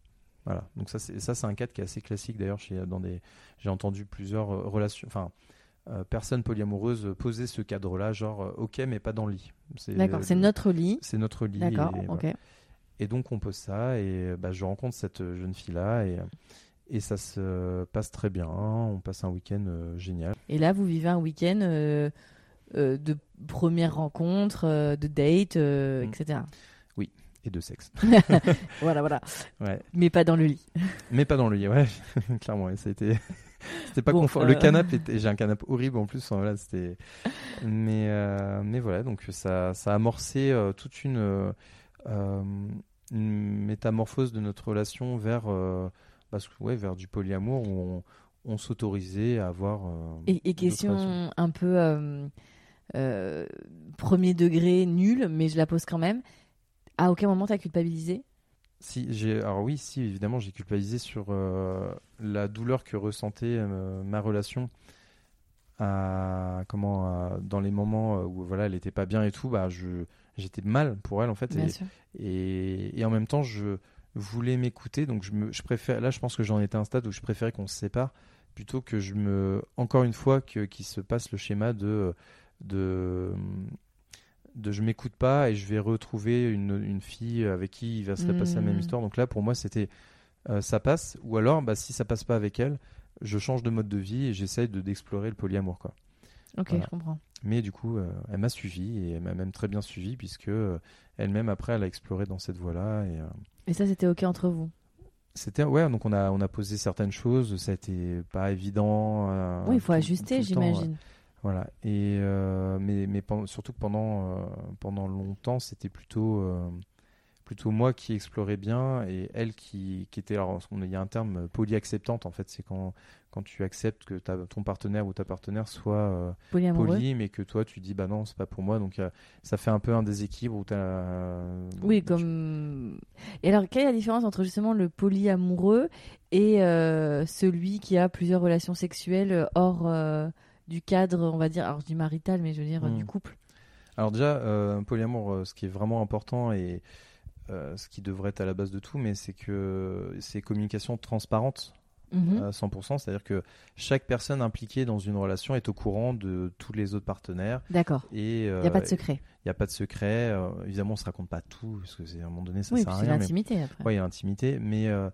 Voilà. Donc ça, c'est ça, c'est un cadre qui est assez classique d'ailleurs. chez- Dans des, j'ai entendu plusieurs relations, enfin euh, personnes polyamoureuses poser ce cadre-là, genre euh, ok, mais pas dans le lit. D'accord, c'est notre lit. C'est notre lit. D'accord, et ok. voilà. Et donc on pose ça et bah, je rencontre cette euh, jeune fille là et, et ça se passe très bien. On passe un week-end euh, génial. Et là, vous vivez un week-end euh, euh, de première rencontre, de date, Mm. etc. Et de sexe. Voilà, voilà. Ouais. Mais pas dans le lit. Mais pas dans le lit, ouais. Clairement, ça a été. C'était pas Bon, confort. euh. Le canapé, était... j'ai un canapé horrible en plus. enfin, voilà, c'était. Mais, euh, mais voilà, donc ça, ça a amorcé euh, toute une, une métamorphose de notre relation vers, parce que, ouais, vers du polyamour où on, on s'autorisait à avoir. Et, question un peu euh, premier degré, nul, mais je la pose quand même. À aucun moment t'as culpabilisé? Si, j'ai, alors oui, si, évidemment, j'ai culpabilisé sur euh, la douleur que ressentait euh, ma relation à, comment, à- dans les moments où voilà, elle était pas bien et tout, bah, je, j'étais mal pour elle en fait. Bien Et, sûr. et, et en même temps, je voulais m'écouter, donc je, me, je préfère, là, je pense que j'en étais à un stade où je préférais qu'on se sépare plutôt que je me, encore une fois, qu'il se passe le schéma de, de, de je m'écoute pas et je vais retrouver une, une fille avec qui il va se passer la même Mhm. histoire. Donc là, pour moi, c'était euh, ça passe, ou alors, bah, si ça passe pas avec elle, je change de mode de vie et j'essaye de d'explorer le polyamour, quoi. Ok, Voilà. je comprends. Mais du coup, euh, elle m'a suivi et elle m'a même très bien suivi puisque euh, elle-même après, elle a exploré dans cette voie-là et Et ça, c'était ok entre vous? C'était ouais, donc on a on a posé certaines choses, ça a été pas évident. euh, Oui, il faut tout- ajuster, ouais. Voilà. Et euh, mais surtout que pendant euh, pendant longtemps, c'était plutôt euh, plutôt moi qui explorais bien et elle qui qui était alors on- il y a un terme polyacceptante en fait, c'est quand quand tu acceptes que ta, ton partenaire ou ta partenaire soit poli mais que toi tu dis bah non, c'est pas pour moi donc ça fait un peu un déséquilibre où tu Oui, comme. Et alors, quelle est la différence entre justement le polyamoureux et celui qui a plusieurs relations sexuelles hors du cadre, on va dire, alors je dis marital, mais je veux dire euh, Hmm. du couple Alors déjà, euh, un polyamour, euh, ce qui est vraiment important et euh, ce qui devrait être à la base de tout, mais c'est que c'est communication transparente Mhm. à 100%, c'est-à-dire que chaque personne impliquée dans une relation est au courant de tous les autres partenaires D'accord. et Il n'y a pas de secret. Il n'y a pas de secret. euh, évidemment, on se raconte pas tout parce que c'est à un moment donné ça oui, sert à rien. mais- l'intimité après. Ouais, il y a l'intimité, mais euh,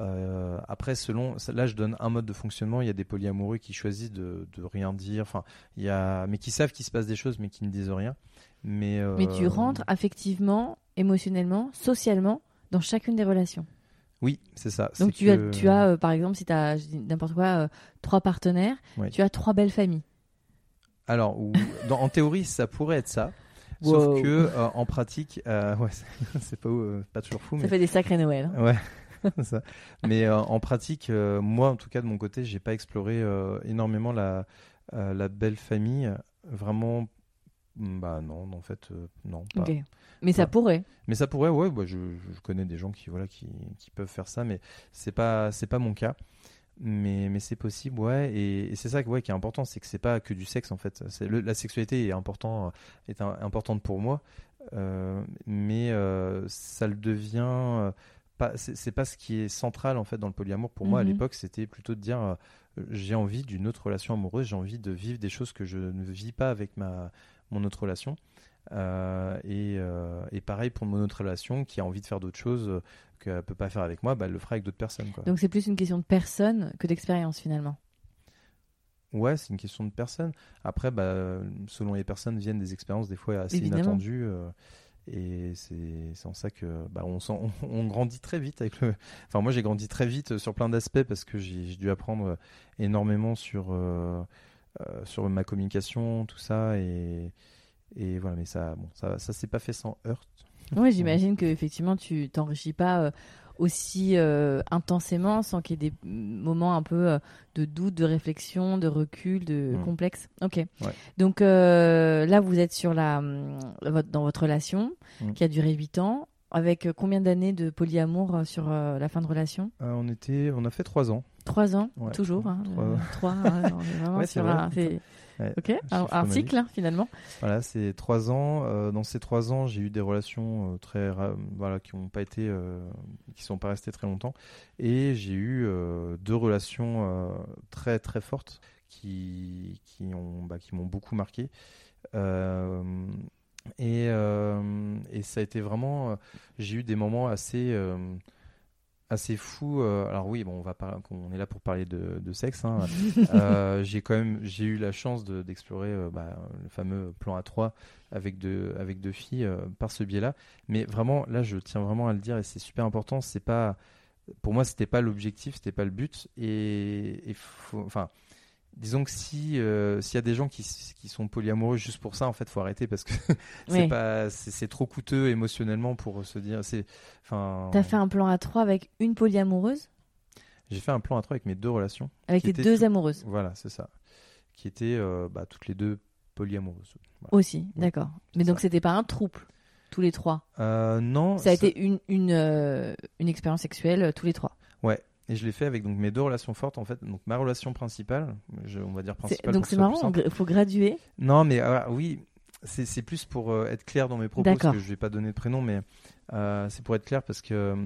euh, après, selon, là, je donne un mode de fonctionnement. Il y a des polyamoureux qui choisissent de, de rien dire, enfin, il y a, mais qui savent qu'il se passe des choses, mais qui ne disent rien. Mais, euh, Mais tu rentres affectivement, émotionnellement, socialement dans chacune des relations. Oui, c'est ça. Donc tu as, tu as euh, par exemple, si tu as n'importe quoi, trois partenaires, Oui. tu as trois belles familles. Alors, ou- dans- en théorie, ça pourrait être ça. Wow. Sauf que euh, en pratique, euh, ouais, c'est- pas, euh, pas toujours fou, Ça mais fait des sacrés Noël. hein. Ouais, ça. Mais euh, en pratique, euh, moi, en tout cas de mon côté, j'ai pas exploré euh, énormément la, la belle famille. Vraiment, mm, bah non, en fait, non. Pas. Mais ça Ouais. pourrait. Mais ça pourrait, ouais. Bah, je, je connais des gens qui, voilà, qui, qui peuvent faire ça, mais c'est pas, c'est pas mon cas. Mais, mais c'est possible, ouais. Et, et c'est ça, ouais, qui est important, c'est que c'est pas que du sexe en fait. Le- la sexualité est important, est un- importante pour moi, euh, mais euh, ça le devient. Pas, c'est pas ce qui est central en fait dans le polyamour. Pour moi, à Mhm. l'époque, c'était plutôt de dire euh, j'ai envie d'une autre relation amoureuse, j'ai envie de vivre des choses que je ne vis pas avec ma mon autre relation. Euh, et, euh, et pareil pour mon autre relation qui a envie de faire d'autres choses qu'elle peut pas faire avec moi, bah, elle le fera avec d'autres personnes. Quoi. Donc c'est plus une question de personne que d'expérience finalement. Ouais, c'est une question de personne. Après, bah, selon les personnes, viennent des expériences des fois assez Évidemment. inattendues. Et c'est en ça que bah, on, s'en- on, on grandit très vite avec le. Enfin, moi, j'ai grandi très vite sur plein d'aspects parce que j'ai j'ai dû apprendre énormément sur, euh, euh, sur ma communication, tout ça. Et, et voilà, mais ça, bon, ça, ça s'est pas fait sans heurte. Oui, j'imagine que effectivement tu t'enrichis pas euh, aussi euh, intensément sans qu'il y ait des moments un peu euh, de doute, de réflexion, de recul, de Mm. complexe. Ok. Donc euh, là, vous êtes sur la votre- dans votre relation Mm. qui a duré 8 ans. Avec euh, combien d'années de polyamour euh, sur euh, la fin de relation? Euh, on, était, on a fait trois ans. Trois ans, Ouais, toujours. hein, trois- euh, trois, hein, Ouais, c'est Ouais, ok, magique. cycle hein, finalement. Voilà, c'est trois ans. Euh, dans ces trois ans, j'ai eu des relations euh, très, voilà, qui n'ont pas été, euh, qui sont pas restées très longtemps, et j'ai eu deux relations très très fortes qui qui ont, bah, qui m'ont beaucoup marqué. Et, et ça a été vraiment, j'ai eu des moments assez assez fous. euh, alors oui, bon, on va on est là pour parler de, de sexe. hein. Euh, j'ai quand même j'ai eu la chance de- d'explorer euh, bah, le fameux plan A3 avec deux avec deux filles euh, par ce biais-là. Mais vraiment, là, je tiens vraiment à le dire et c'est super important. C'est pas pour moi, c'était pas l'objectif, c'était pas le but. Et, et faut- enfin. Disons que si euh, s'il y a des gens qui, sont polyamoureux juste pour ça, en fait, faut arrêter parce que c'est Oui. pas c'est trop coûteux émotionnellement pour se dire. C'est enfin. T'as fait un plan à trois avec une polyamoureuse, J'ai fait un plan à trois avec mes deux relations. avec tes était deux tout- amoureuses Voilà, c'est ça. Qui étaient euh, bah, toutes les deux polyamoureuses. Voilà. aussi, d'accord. Mais donc c'était pas un trouble, tous les trois? Euh, non. Ça a été une, une, une expérience sexuelle tous les trois? Ouais. Et je l'ai fait avec donc mes deux relations fortes en fait. Donc ma relation principale, je- on va dire principale. Donc c'est marrant, il faut graduer. Non, mais euh, oui, c'est c'est plus pour euh, être clair dans mes propos parce que je vais pas donner de prénom, mais euh, c'est pour être clair parce que euh,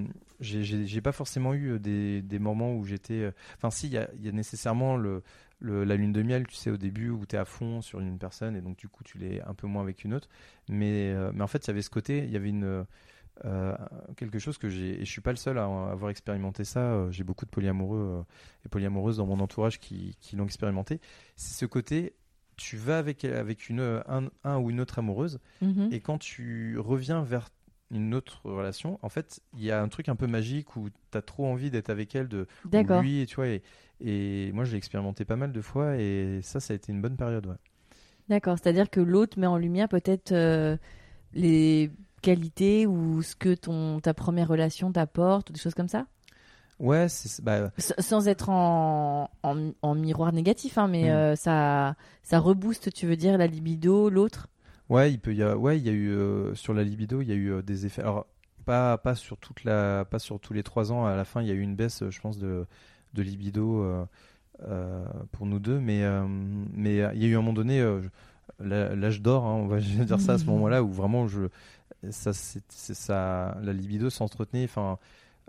j'ai- pas forcément eu des, des moments où j'étais. Enfin, si, il y a, y a nécessairement le, le- la lune de miel, tu sais, au début où tu es à fond sur une personne et donc du coup tu l'es un peu moins avec une autre. Mais, mais en fait, il y avait ce côté, il y avait une. Euh, quelque chose que j'ai et je suis pas le seul à avoir expérimenté ça euh, j'ai beaucoup de polyamoureux euh, et polyamoureuses dans mon entourage qui, qui l'ont expérimenté c'est ce côté tu vas avec avec une un, un ou une autre amoureuse Mhm. et quand tu reviens vers une autre relation, en fait, il y a un truc un peu magique où tu as trop envie d'être avec elle, de ou lui, et tu vois. Et, et moi, je l'ai expérimenté pas mal de fois, et ça, ça a été une bonne période. Ouais. D'accord. C'est-à-dire que l'autre met en lumière peut-être euh, les qualités ou ce que ton ta première relation t'apporte ou des choses comme ça? Ouais, c'est bah, sans être en, en, en miroir négatif, hein, mais Mm. euh, ça, ça rebooste, tu veux dire, la libido, l'autre? Ouais, il peut y avoir, ouais, il y a eu euh, sur la libido, il y a eu euh, des effets. Alors pas pas sur toute la, pas sur tous les trois ans. À la fin, il y a eu une baisse, je pense, de de libido euh, pour nous deux, mais mais il y a eu un moment donné, l'âge d'or, hein, on va dire ça à ce Mhm. moment-là où vraiment je ça c'est c'est ça la libido s'entretenait. Enfin,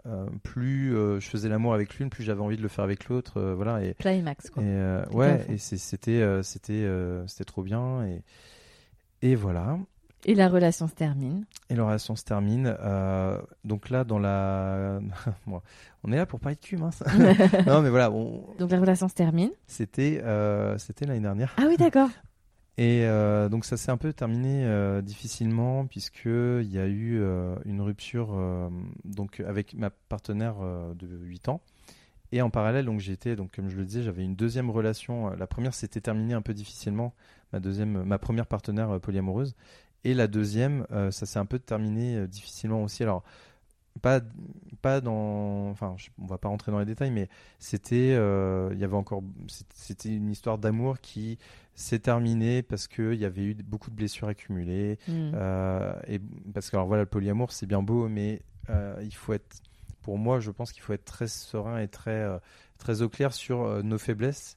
euh, plus euh, je faisais l'amour avec l'une, plus j'avais envie de le faire avec l'autre. euh, voilà et Climax, quoi. et euh, ouais, et c'était euh, c'était euh, c'était trop bien et et voilà. Et la relation se termine. Et la relation se termine. donc là, dans la. Bon, on est là pour parler de cul, mince. non, mais voilà, on- Donc la relation se termine. c'était c'était l'année dernière. Ah oui, d'accord. Et euh, donc ça s'est un peu terminé euh, difficilement, puisqu'il y a eu euh, une rupture donc, avec ma partenaire de 8 ans. Et en parallèle, donc j'étais, donc comme je le disais, j'avais une deuxième relation. La première s'était terminée un peu difficilement, ma deuxième, ma première partenaire polyamoureuse. Et la deuxième, ça s'est un peu terminé difficilement aussi. Alors pas pas dans, enfin, je- on va pas rentrer dans les détails, mais c'était, euh, il y avait encore, c'était- une histoire d'amour qui s'est terminée parce que il y avait eu beaucoup de blessures accumulées. Mm. Euh, et parce que alors voilà, le polyamour c'est bien beau, mais euh, il faut être, pour moi, je pense qu'il faut être très serein et très très au clair sur nos faiblesses.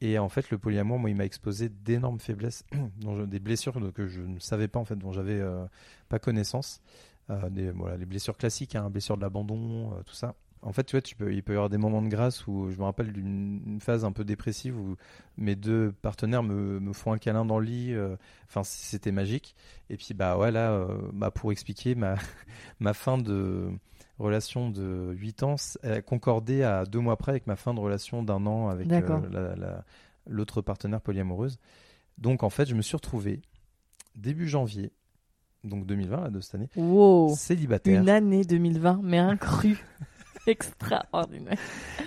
Et en fait, le polyamour, moi, il m'a exposé d'énormes faiblesses, dont je- des blessures que je ne savais pas en fait, dont j'avais euh, pas connaissance. Euh, des, voilà, les blessures classiques, hein, blessures de l'abandon, euh, tout ça. En fait, tu vois, tu peux, il peut y avoir des moments de grâce où je me rappelle d'une une phase un peu dépressive où mes deux partenaires me, me font un câlin dans le lit. euh, Enfin, c'était magique. Et puis, bah ouais, là, euh, bah, pour expliquer ma, ma fin de relation de 8 ans, elle concordait à deux mois près avec ma fin de relation d'un an avec euh, D'accord. la- la- l'autre partenaire polyamoureuse. Donc, en fait, je me suis retrouvé début janvier, donc 2020, là, de cette année, Wow. célibataire. Une année 2020, mais un cru extraordinaire.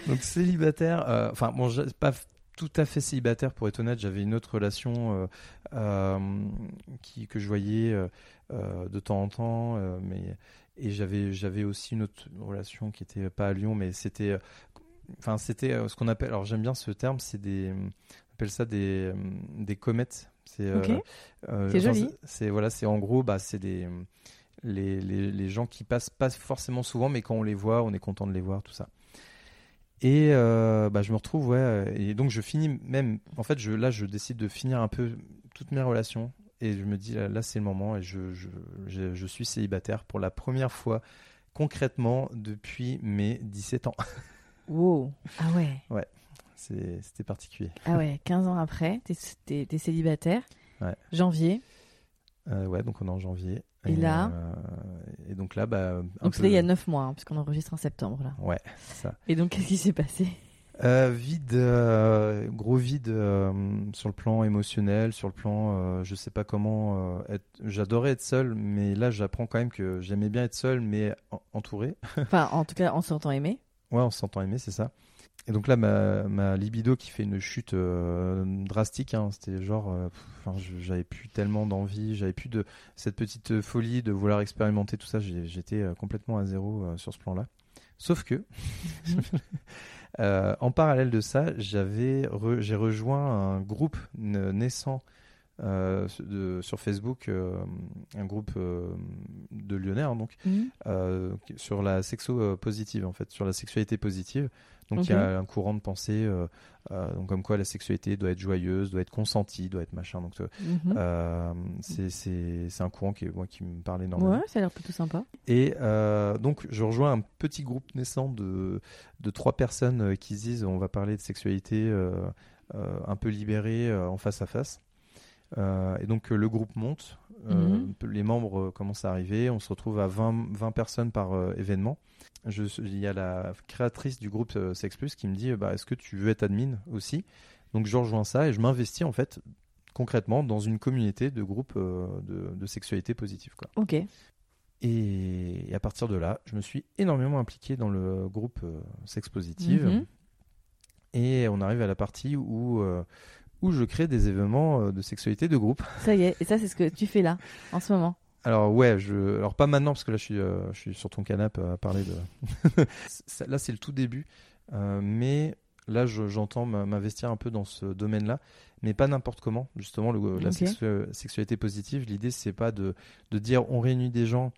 Donc célibataire, euh, enfin bon, pas tout à fait célibataire pour être honnête, j'avais une autre relation euh, euh, qui, que je voyais de temps en temps, mais et j'avais j'avais aussi une autre relation qui était pas à Lyon, mais c'était enfin c'était ce qu'on appelle, alors j'aime bien ce terme, c'est des on appelle ça des des comètes. C'est euh, euh, joli. c'est- voilà, c'est en gros bah c'est des les, les, les gens qui passent pas forcément souvent, mais quand on les voit, on est content de les voir, tout ça. Et euh, bah, je me retrouve, ouais, et donc je finis même, en fait, je, là, je décide de finir un peu toutes mes relations, et je me dis, là, là, c'est le moment, et je, je, je, je suis célibataire pour la première fois, concrètement, depuis mes 17 ans. Wow. Ah ouais. C'est- C'était particulier. Ah ouais, 15 ans après, t'es, t'es célibataire. Ouais. Janvier. Euh, ouais, donc on est en janvier. Et là euh, Et donc là, bah. Donc peu- c'était il y a 9 mois, hein, puisqu'on enregistre en septembre là. Ouais, ça. Et donc qu'est-ce qui s'est passé? Euh, vide, euh, gros vide euh, sur le plan émotionnel, sur le plan, je sais pas comment. J'adorais être seul, mais là j'apprends quand même que j'aimais bien être seul, mais en- entouré. Enfin, en tout cas, on s'entend aimer. Ouais, on s'entend aimer, c'est ça. Et donc là, ma, ma libido qui fait une chute euh, drastique, hein, c'était genre, euh, enfin, j'avais plus tellement d'envie, j'avais plus de cette petite folie de vouloir expérimenter tout ça. J'étais euh, complètement à zéro euh, sur ce plan-là. Sauf que, en parallèle de ça, j'avais, re- j'ai rejoint un groupe naissant euh, de- sur Facebook, euh, un groupe euh, de Lyonnais, hein, donc euh, sur la sexo positive en fait, sur la sexualité positive. Donc il y a un courant de pensée, euh, euh, donc comme quoi la sexualité doit être joyeuse, doit être consentie, doit être machin. Donc euh, Mhm. c'est un courant qui moi qui me parle énormément. Ouais, ça a l'air plutôt sympa. Et donc je rejoins un petit groupe naissant de de trois personnes qui se disent on va parler de sexualité un peu libérée en face à face. Euh, et donc euh, le groupe monte, euh, Mhm. les membres commencent à arriver, on se retrouve à 20, 20 personnes par événement. Je, il y a la créatrice du groupe Sex Plus qui me dit bah, est-ce que tu veux être admin aussi? Donc je rejoins ça et je m'investis en fait concrètement dans une communauté de groupes de, de sexualité positive. Quoi. Ok. Et, à partir de là, je me suis énormément impliqué dans le groupe Sex Positive. Mhm. Et on arrive à la partie où, euh, où je crée des événements euh, de sexualité de groupe. Ça y est, et ça c'est ce que tu fais là, en ce moment. Alors ouais, je, alors pas maintenant parce que là je suis, euh, je suis sur ton canapé à parler de. Là c'est le tout début, euh, mais là je- j'entends m'investir un peu dans ce domaine-là, mais pas n'importe comment. Justement, le- la sexu- sexualité positive, l'idée c'est pas de, de dire on réunit des gens,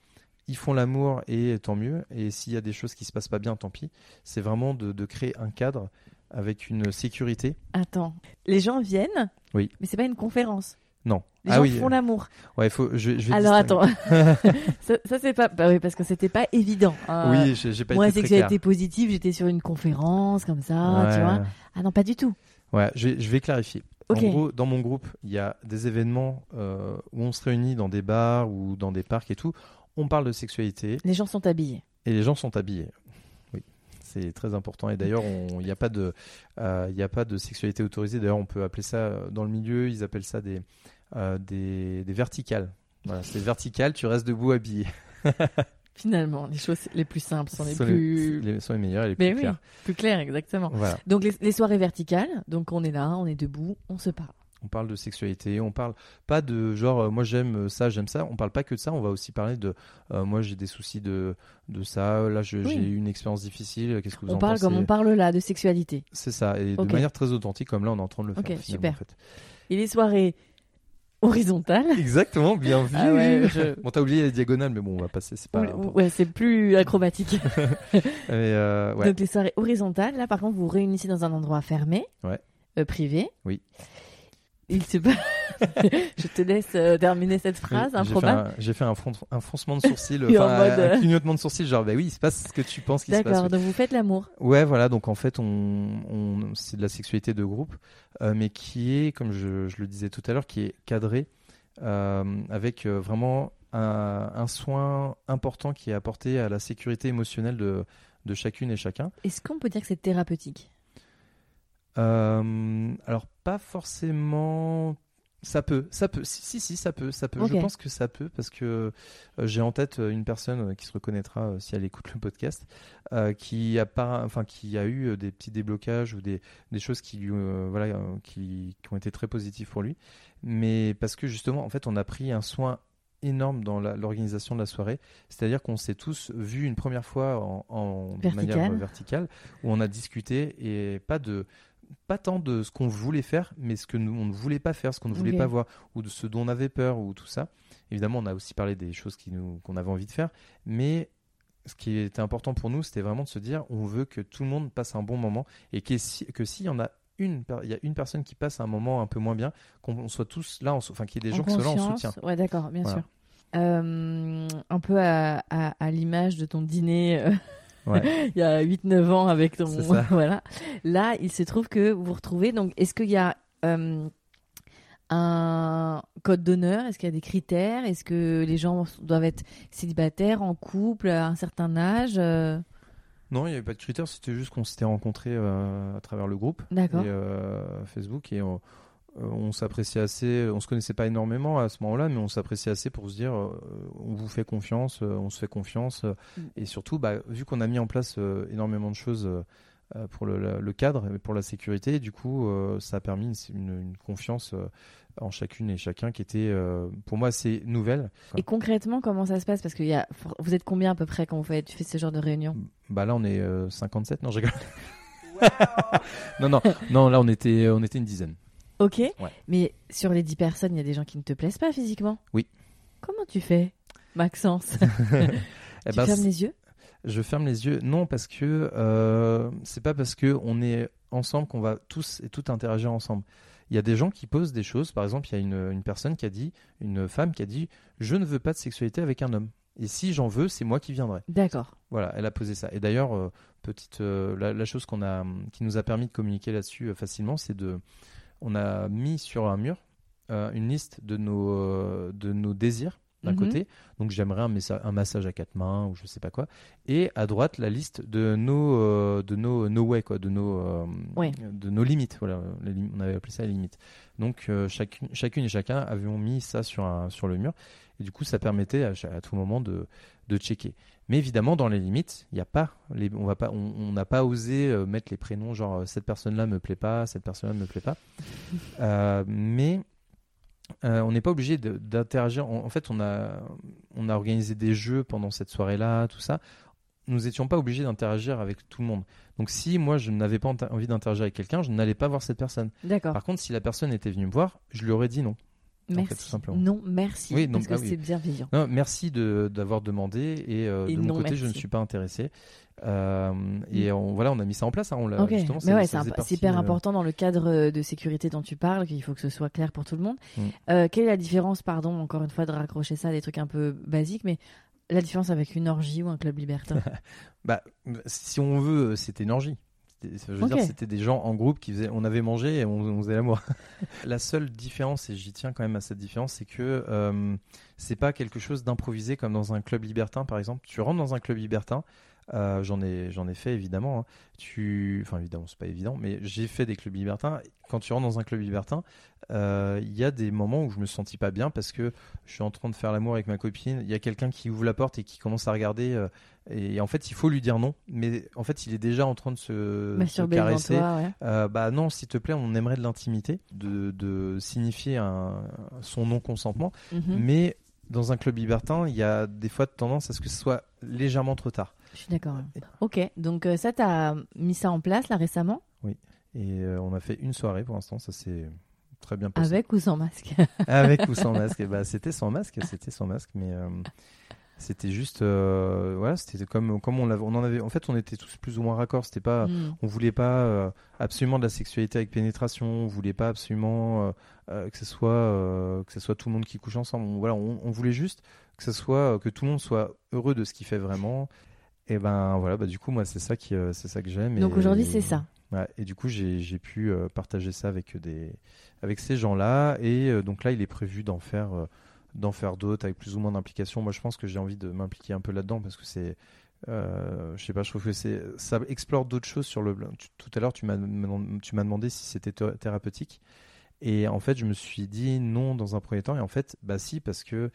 ils font l'amour et tant mieux. Et s'il y a des choses qui se passent pas bien, tant pis. C'est vraiment de, de créer un cadre avec une sécurité. Attends, les gens viennent, Oui. mais c'est pas une conférence. Non. Les ah gens oui. font l'amour. Ouais, faut. Je, je vais Alors attends, ça, ça, c'est pas, bah oui, parce que c'était pas évident. hein. Oui, j'ai pas Moi, été clair. sexualité positive, j'étais sur une conférence comme ça, tu vois. Ah non, pas du tout. Ouais, je vais, je vais clarifier. Ok. En gros, dans mon groupe, il y a des événements euh, où on se réunit dans des bars ou dans des parcs et tout. On parle de sexualité Les gens sont habillés. et les gens sont habillés. C'est très important. Et d'ailleurs, on- il n'y a pas de, euh, il n'y a pas de sexualité autorisée. D'ailleurs, on peut appeler ça euh, dans le milieu, ils appellent ça des, euh, des, des verticales. Voilà, c'est vertical. Tu restes debout habillé. Finalement, les choses les plus simples sont les sont plus, les, sont les meilleurs et les mais plus oui, clairs. plus clairs, exactement. Voilà. Donc les, les soirées verticales, donc on est là, on est debout, on se parle. On parle de sexualité, on parle pas de genre euh, moi j'aime ça, j'aime ça. On parle pas que de ça, on va aussi parler de euh, moi j'ai des soucis de, de ça, là Oui. j'ai eu une expérience difficile, qu'est-ce que vous On en parle pensez comme on parle là de sexualité. C'est ça, et de manière très authentique comme là on est en train de le faire. Ok, super. en fait. Et les soirées horizontales, Exactement, bien vu. Ah ouais, je- Bon t'as oublié les diagonales, mais bon on va passer, c'est pas. ou- ouais, c'est plus acrobatique. Euh, ouais. Donc les soirées horizontales, là par contre, vous vous réunissez dans un endroit fermé, Ouais. euh, privé. Oui. Il se passe. Je te laisse euh, terminer cette phrase J'ai fait improbable. un- J'ai fait un, froncement de sourcil, enfin, mode, euh, un clignotement de sourcil, genre bah oui il se passe ce que tu penses qu'il se passe. D'accord, oui. donc vous faites l'amour. Ouais, voilà. Donc en fait, on, on- c'est de la sexualité de groupe, euh, mais qui est, comme je, je le disais tout à l'heure, qui est cadrée euh, avec vraiment un, un soin important qui est apporté à la sécurité émotionnelle de, de chacune et chacun. Est-ce qu'on peut dire que c'est thérapeutique? Alors pas forcément. Ça peut, ça peut. Si, si, si, ça peut, ça peut. Je pense que ça peut parce que euh, j'ai en tête euh, une personne euh, qui se reconnaîtra euh, si elle écoute le podcast, euh, qui a pas, enfin, qui a eu euh, des petits déblocages ou des, des choses qui, lui, euh, voilà, euh, qui, qui ont été très positives pour lui. Mais parce que justement, en fait, on a pris un soin énorme dans l'organisation de la soirée. C'est-à-dire qu'on s'est tous vus une première fois en, manière euh, verticale, où on a discuté et pas de pas tant de ce qu'on voulait faire, mais ce que nous on ne voulait pas faire, ce qu'on ne voulait pas voir, ou de ce dont on avait peur, ou tout ça. Évidemment, on a aussi parlé des choses qui nous qu'on avait envie de faire, mais ce qui était important pour nous, c'était vraiment de se dire, on veut que tout le monde passe un bon moment et que si, que s'il y en a une, il y a une personne qui passe un moment un peu moins bien, qu'on soit tous là, enfin qu'il y ait des En gens qui soient là en soutien. Ouais, d'accord, bien Voilà. sûr. Euh, un peu à, à- à l'image de ton dîner euh, Ouais. il y a 8-9 ans avec ton. Voilà. Là, il se trouve que vous vous retrouvez. Donc, est-ce qu'il y a euh, un code d'honneur? Est-ce qu'il y a des critères? Est-ce que les gens doivent être célibataires, en couple, à un certain âge euh, Non, il n'y avait pas de critères, c'était juste qu'on s'était rencontrés euh, à travers le groupe. Et, Facebook et on, on s'appréciait assez, on se connaissait pas énormément à ce moment-là, mais on s'appréciait assez pour se dire euh, on vous fait confiance, euh, on se fait confiance euh, Mm. et surtout bah, vu qu'on a mis en place euh, énormément de choses euh, euh, pour le, la- le cadre et pour la sécurité, du coup euh, ça a permis une, une- une confiance euh, en chacune et chacun qui était euh, pour moi assez nouvelle. Et concrètement, comment ça se passe? Parce que y a, vous êtes combien à peu près quand vous faites, tu fais ce genre de réunion? Bah là on est euh, 57, non je rigole. non non non là on était on était une dizaine. Ok. Mais sur les 10 personnes, il y a des gens qui ne te plaisent pas physiquement? Oui. Comment tu fais, Maxence? Eh Tu ben, fermes les yeux? Je ferme les yeux. Non, parce que euh, c'est pas parce que on est ensemble qu'on va tous et toutes interagir ensemble. Il y a des gens qui posent des choses. Par exemple, il y a une, une personne qui a dit, une femme qui a dit, je ne veux pas de sexualité avec un homme. Et si j'en veux, c'est moi qui viendrai. D'accord. Voilà, elle a posé ça. Et d'ailleurs, euh, petite, euh, la, la chose qu'on a, qui nous a permis de communiquer là-dessus euh, facilement, c'est de, on a mis sur un mur euh, une liste de nos, euh, de nos désirs d'un Mhm. côté. Donc j'aimerais un, massage à quatre mains ou je sais pas quoi. Et à droite la liste de nos euh, de nos no way quoi, de nos euh, Ouais. de nos limites. Voilà, lim- on avait appelé ça les limites. Donc euh, chacune, chacune et chacun avions mis ça sur un, sur le mur. Et du coup ça permettait à tout moment de de checker. Mais évidemment dans les limites, il y a pas les, on va pas on on n'a pas osé euh, mettre les prénoms genre euh, cette personne là me plaît pas, cette personne là me plaît pas. Euh, mais euh, on n'est pas obligé d'interagir. En, en fait, on a, on a organisé des jeux pendant cette soirée-là, tout ça. Nous n'étions pas obligés d'interagir avec tout le monde. Donc, si moi je n'avais pas envie d'interagir avec quelqu'un, je n'allais pas voir cette personne. D'accord. Par contre, si la personne était venue me voir, je lui aurais dit non. Merci. fait, tout simplement. Non, merci. Oui, parce que ah oui. c'est bienveillant. Non, merci de- d'avoir demandé et, euh, Et de mon non, côté, je ne suis pas intéressé. Euh, et on, voilà, on a mis ça en place. hein, on l'a mais ouais, c'est c'est hyper euh, important dans le cadre euh, de sécurité dont tu parles, qu'il faut que ce soit clair pour tout le monde. Mm. Quelle est la différence, pardon, encore une fois, de raccrocher ça à des trucs un peu basiques, mais la différence avec une orgie ou un club libertin? Bah, si on veut, orgie. C'était- Je veux Ok. dire, c'était des gens en groupe qui faisaient. On avait mangé et on, on faisait l'amour. La seule différence, et j'y tiens quand même à cette différence, c'est que euh, c'est pas quelque chose d'improvisé comme dans un club libertin, par exemple. Tu rentres dans un club libertin. Euh, j'en ai j'en ai fait évidemment hein. tu enfin évidemment c'est pas évident mais j'ai fait des clubs libertins quand tu rentres dans un club libertin euh, il y a des moments où je me sentis pas bien parce que je suis en train de faire l'amour avec ma copine il y a quelqu'un qui ouvre la porte et qui commence à regarder euh, et en fait il faut lui dire non mais en fait il est déjà en train de se, devant caresser toi, ouais. bah non, s'il te plaît, on aimerait de l'intimité, de, de signifier un- son non-consentement. Mhm. Mais dans un club libertin, il y a des fois de tendance à ce que ce soit légèrement trop tard. Je suis d'accord. Ok, donc euh, ça, t'as mis ça en place là récemment, Et euh, on a fait une soirée pour l'instant, ça s'est très bien passé. avec ou sans masque? Avec ou sans masque. Et bah, c'était sans masque, c'était sans masque, mais euh, c'était juste, euh, voilà, c'était comme comme on en avait. En fait, on était tous plus ou moins raccord. C'était pas, Mm. on voulait pas euh, absolument de la sexualité avec pénétration. On voulait pas absolument euh, euh, que ce soit euh, que ce soit tout le monde qui couche ensemble. On, voilà, on, on voulait juste que ce soit que tout le monde soit heureux de ce qu'il fait vraiment. Et ben voilà, bah du coup moi c'est ça qui euh, c'est ça que j'aime. Donc aujourd'hui, c'est ça. Ouais, et du coup, j'ai j'ai pu euh, partager ça avec des avec ces gens-là. Et euh, donc là, il est prévu d'en faire euh, d'en faire d'autres avec plus ou moins d'implication. Moi, je pense que j'ai envie de m'impliquer un peu là-dedans parce que c'est euh, je sais pas, je trouve que c'est ça explore d'autres choses sur le. tu- tout à l'heure, tu m'as tu m'as demandé si c'était thé- thérapeutique. Et en fait, je me suis dit non dans un premier temps. Et en fait, bah si, parce que euh,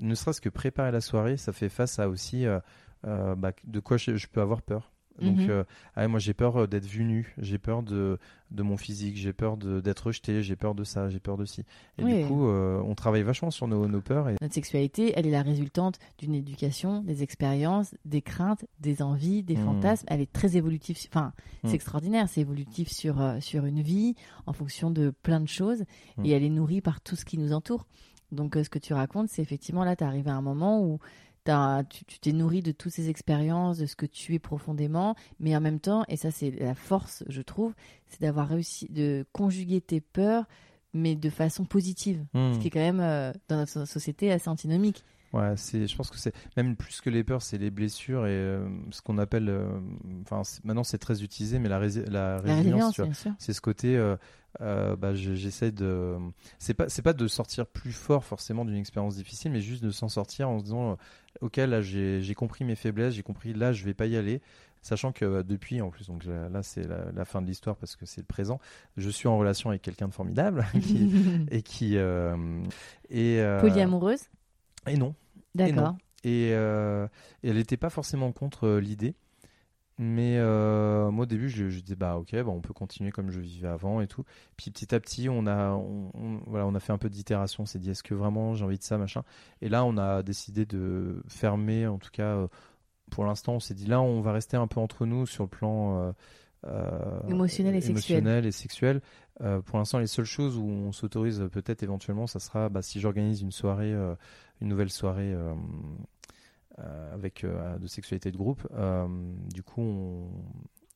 ne serait-ce que préparer la soirée, ça fait face à aussi euh, euh, bah, de quoi je, je peux avoir peur. Donc, Mhm. euh, ah moi j'ai peur euh, d'être vu nu, j'ai peur de, de mon physique, j'ai peur d'être rejeté, j'ai peur de ça, j'ai peur de ci. Et Oui. du coup, on travaille vachement sur nos, nos peurs. Et... Notre sexualité, elle est la résultante d'une éducation, des expériences, des craintes, des envies, des Mm. fantasmes. Elle est très évolutive. Enfin, c'est extraordinaire. C'est évolutif sur, sur une vie, en fonction de plein de choses. Mm. Et elle est nourrie par tout ce qui nous entoure. Donc, ce que tu racontes, c'est effectivement là, tu es arrivé à un moment où tu t'es nourri de toutes ces expériences, de ce que tu es profondément. Mais en même temps, et ça, c'est la force, je trouve, c'est d'avoir réussi de conjuguer tes peurs, mais de façon positive. Hmm. Ce qui est quand même, euh, dans notre so- société, assez antinomique. Ouais, c'est, je pense que c'est même plus que les peurs, c'est les blessures et euh, ce qu'on appelle, euh, enfin maintenant c'est très utilisé, mais la, rési- la La résilience, c'est ce côté, euh, euh, bah, je- j'essaie de, c'est pas, c'est pas de sortir plus fort forcément d'une expérience difficile, mais juste de s'en sortir en se disant, euh, ok là j'ai, compris mes faiblesses, j'ai compris là je vais pas y aller, sachant que euh, depuis en plus, donc là, c'est la, la fin de l'histoire parce que c'est le présent, je suis en relation avec quelqu'un de formidable qui, et qui euh, et euh, Polyamoureuse? et non. D'accord. Et, et elle n'était pas forcément contre l'idée. Mais euh, moi au début je, je disais bah ok bah, on peut continuer comme je vivais avant et tout. Puis petit à petit on a on, on- voilà on a fait un peu d'itération, on s'est dit est-ce que vraiment j'ai envie de ça machin? Et là on a décidé de fermer en tout cas euh, pour l'instant on s'est dit là on va rester un peu entre nous sur le plan euh, euh, Émotionnel et sexuel. émotionnel et sexuel. Euh, pour l'instant les seules choses où on s'autorise peut-être éventuellement ça sera bah, si j'organise une soirée euh, une nouvelle soirée avec euh, de sexualité de groupe. Euh, du coup, on,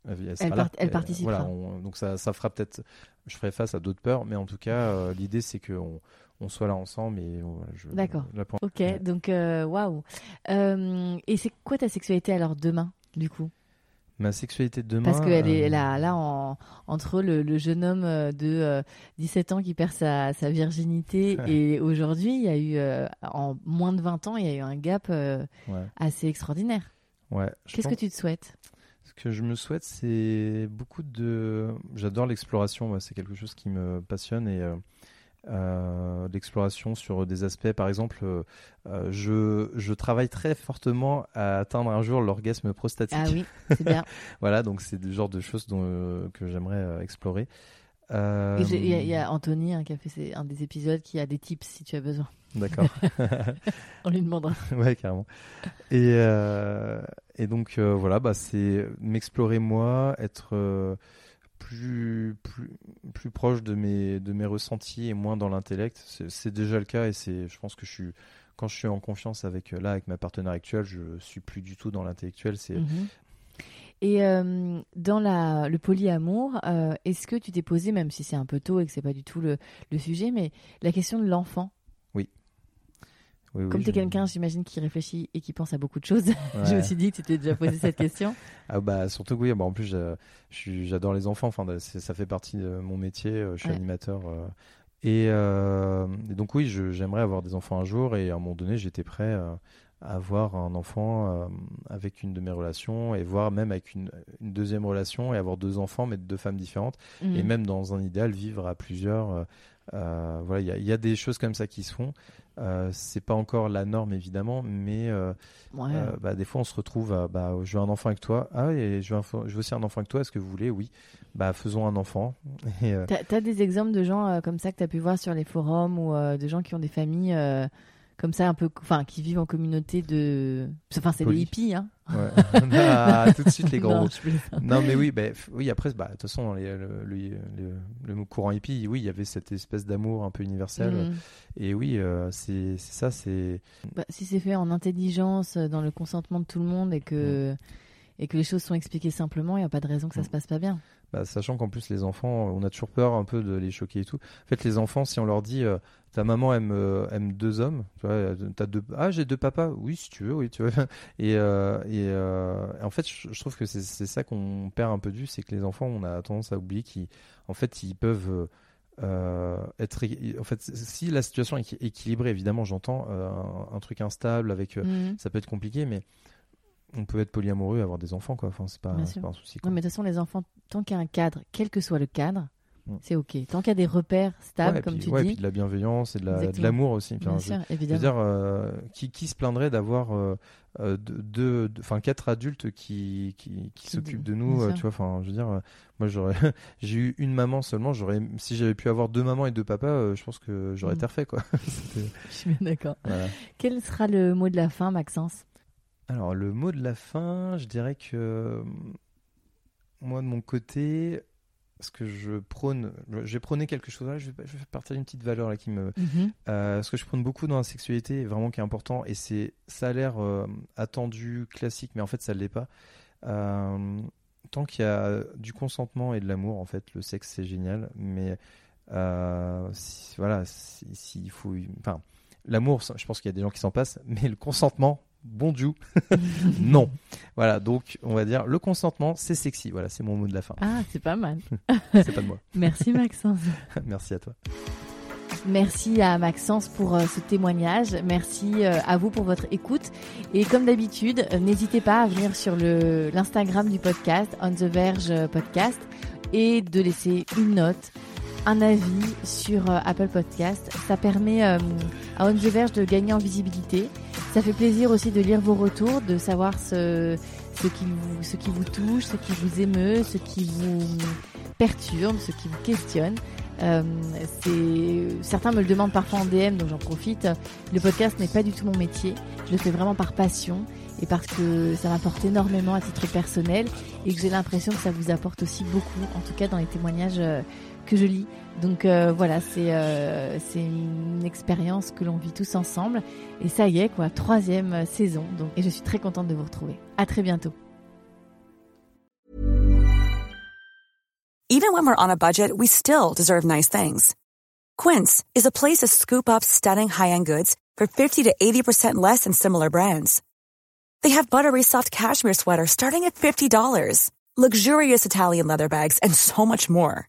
elle, Elle là. part- elle Et, participera. voilà, on- donc ça, ça fera peut-être, je ferai face à d'autres peurs, mais en tout cas, euh, l'idée c'est qu'on on soit là ensemble et voilà, je- D'accord. Ok, donc euh, waouh. Euh, et c'est quoi ta sexualité alors demain, du coup? Ma sexualité de demain. Parce qu'elle est euh, là, là en- entre le, le jeune homme euh, de euh, 17 ans qui perd sa, sa virginité et aujourd'hui, il y a eu, euh, en moins de 20 ans, il y a eu un gap euh, Ouais. assez extraordinaire. ouais. Qu'est-ce que tu te souhaites? Ce que je me souhaite, c'est beaucoup de. J'adore l'exploration, c'est quelque chose qui me passionne et euh, l'exploration sur des aspects. Par exemple, euh, euh, je, je travaille très fortement à atteindre un jour l'orgasme prostatique. Ah oui, c'est bien. Voilà, donc c'est le genre de choses dont, que j'aimerais explorer. Euh, Il y, a- il y a Anthony hein, qui a fait ses- un des épisodes qui a des tips si tu as besoin. D'accord. On lui demandera. ouais, carrément. Et, euh, et donc, euh, voilà, bah, c'est m'explorer moi, être plus, plus, plus proche de mes, de mes ressentis et moins dans l'intellect. C'est déjà le cas et c'est, je pense que je suis, quand je suis en confiance avec, là, avec ma partenaire actuelle, je suis plus du tout dans l'intellectuel. C'est, Mhm. Et euh, dans la, le polyamour, euh, est-ce que tu t'es posé, même si c'est un peu tôt et que c'est pas du tout le, le sujet, mais la question de l'enfant oui, Comme tu es quelqu'un, j'imagine, qui réfléchit et qui pense à beaucoup de choses, je me Ouais. suis dit que tu t'es déjà posé cette question. Ah bah surtout que oui, bah en plus j'adore les enfants, enfin ça fait partie de mon métier, euh, je suis Ouais. animateur euh, et, euh, et donc oui, j'aimerais avoir des enfants un jour et à un moment donné j'étais prêt euh, à avoir un enfant avec une de mes relations et voire même avec une, une deuxième relation et avoir deux enfants mais de deux femmes différentes et Mhm. même dans un idéal vivre à plusieurs. Euh, voilà, il y, a- il y a des choses comme ça qui se font. Euh, c'est pas encore la norme évidemment, mais euh, Ouais. euh, bah, des fois, on se retrouve à bah, je veux un enfant avec toi. Ah, et je veux, je aussi un enfant avec toi. Est-ce que vous voulez? Oui. Bah, faisons un enfant. T'as as des exemples de gens comme ça que tu as pu voir sur les forums ou de gens qui ont des familles comme ça, un peu, enfin, qui vivent en communauté de. Enfin, c'est des hippies, hein. ouais. Ah, tout de suite les grands Non. Non, mais oui, bah, oui. Après, bah, de toute façon, les- le, le, le- courant hippie, oui, il y avait cette espèce d'amour un peu universel. Mhm. Et oui, euh, c'est ça. C'est Bah, si c'est fait en intelligence, euh, dans le consentement de tout le monde et que, et que les choses sont expliquées simplement, il n'y a pas de raison que ça Mm. se passe pas bien. Bah, sachant qu'en plus les enfants, on a toujours peur un peu de les choquer et tout. En fait, les enfants, si on leur dit euh, ta maman aime euh, aime deux hommes, tu vois, euh, t'as deux ah j'ai deux papas, oui si tu veux, oui tu veux. Et euh, et en fait, je, je trouve que c'est ça qu'on perd un peu vue, c'est que les enfants, on a tendance à oublier qu'ils en fait ils peuvent être en fait si la situation est équi- équilibrée, évidemment, j'entends un, truc instable avec Mhm. ça peut être compliqué, mais on peut être polyamoureux et avoir des enfants quoi. Enfin c'est pas c'est un souci. Non, mais de toute façon, les enfants, tant qu'il y a un cadre, quel que soit le cadre, Mm. c'est OK. Tant qu'il y a des repères stables, Ouais, et comme puis, tu ouais, et dis, puis de la bienveillance et de la- de Exactement. l'amour aussi. Enfin, bien je- sûr, Je veux évidemment. dire, euh, qui, qui se plaindrait d'avoir euh, euh, deux, enfin quatre adultes qui, qui, qui Qui- s'occupent de nous, euh, tu vois. Enfin, je veux dire, moi j'aurais, j'ai eu une maman seulement. J'aurais, si j'avais pu avoir deux mamans et deux papas, je pense que j'aurais Mm. été refait, quoi. Je suis bien d'accord. voilà. Quel sera le mot de la fin, Maxence? Alors, le mot de la fin, je dirais que euh, moi, de mon côté, ce que je prône, j'ai prôné quelque chose là, je vais, je vais partager une petite valeur là qui me, Mhm. Euh, ce que je prône beaucoup dans la sexualité, vraiment qui est important, et c'est, ça a l'air euh, attendu, classique, mais en fait ça ne l'est pas. Euh, tant qu'il y a du consentement et de l'amour, en fait, le sexe c'est génial, mais si- voilà, s'il si, faut, enfin, l'amour, je pense qu'il y a des gens qui s'en passent, mais le consentement, bon Dieu, non. Voilà, donc on va dire le consentement, c'est sexy. Voilà, c'est mon mot de la fin. Ah, c'est pas mal. C'est pas de moi. Merci, Maxence. Merci à toi. Merci à Maxence pour euh, ce témoignage. Merci euh, à vous pour votre écoute. Et comme d'habitude, euh, n'hésitez pas à venir sur l'Instagram du podcast, On the Verge Podcast, et de laisser une note, un avis sur euh, Apple Podcast. Ça permet euh, à On Verge de gagner en visibilité. Ça fait plaisir aussi de lire vos retours, de savoir ce, qui, vous, touche, ce qui vous émeut, ce qui vous perturbe, ce qui vous questionne. Euh, certains me le demandent parfois en DM, donc j'en profite. Le podcast n'est pas du tout mon métier. Je le fais vraiment par passion et parce que ça m'apporte énormément à titre personnel et que j'ai l'impression que ça vous apporte aussi beaucoup, en tout cas dans les témoignages que je lis. Donc euh, voilà, c'est euh, une expérience que l'on vit tous ensemble et ça y est quoi, troisième euh, saison. Donc et je suis très contente de vous retrouver. À très bientôt. Even when we're on a budget, we still deserve nice things. Quince is a place to scoop up stunning high-end goods for 50 to 80% less than similar brands. They have buttery soft cashmere sweaters starting at $50, luxurious Italian leather bags, and so much more.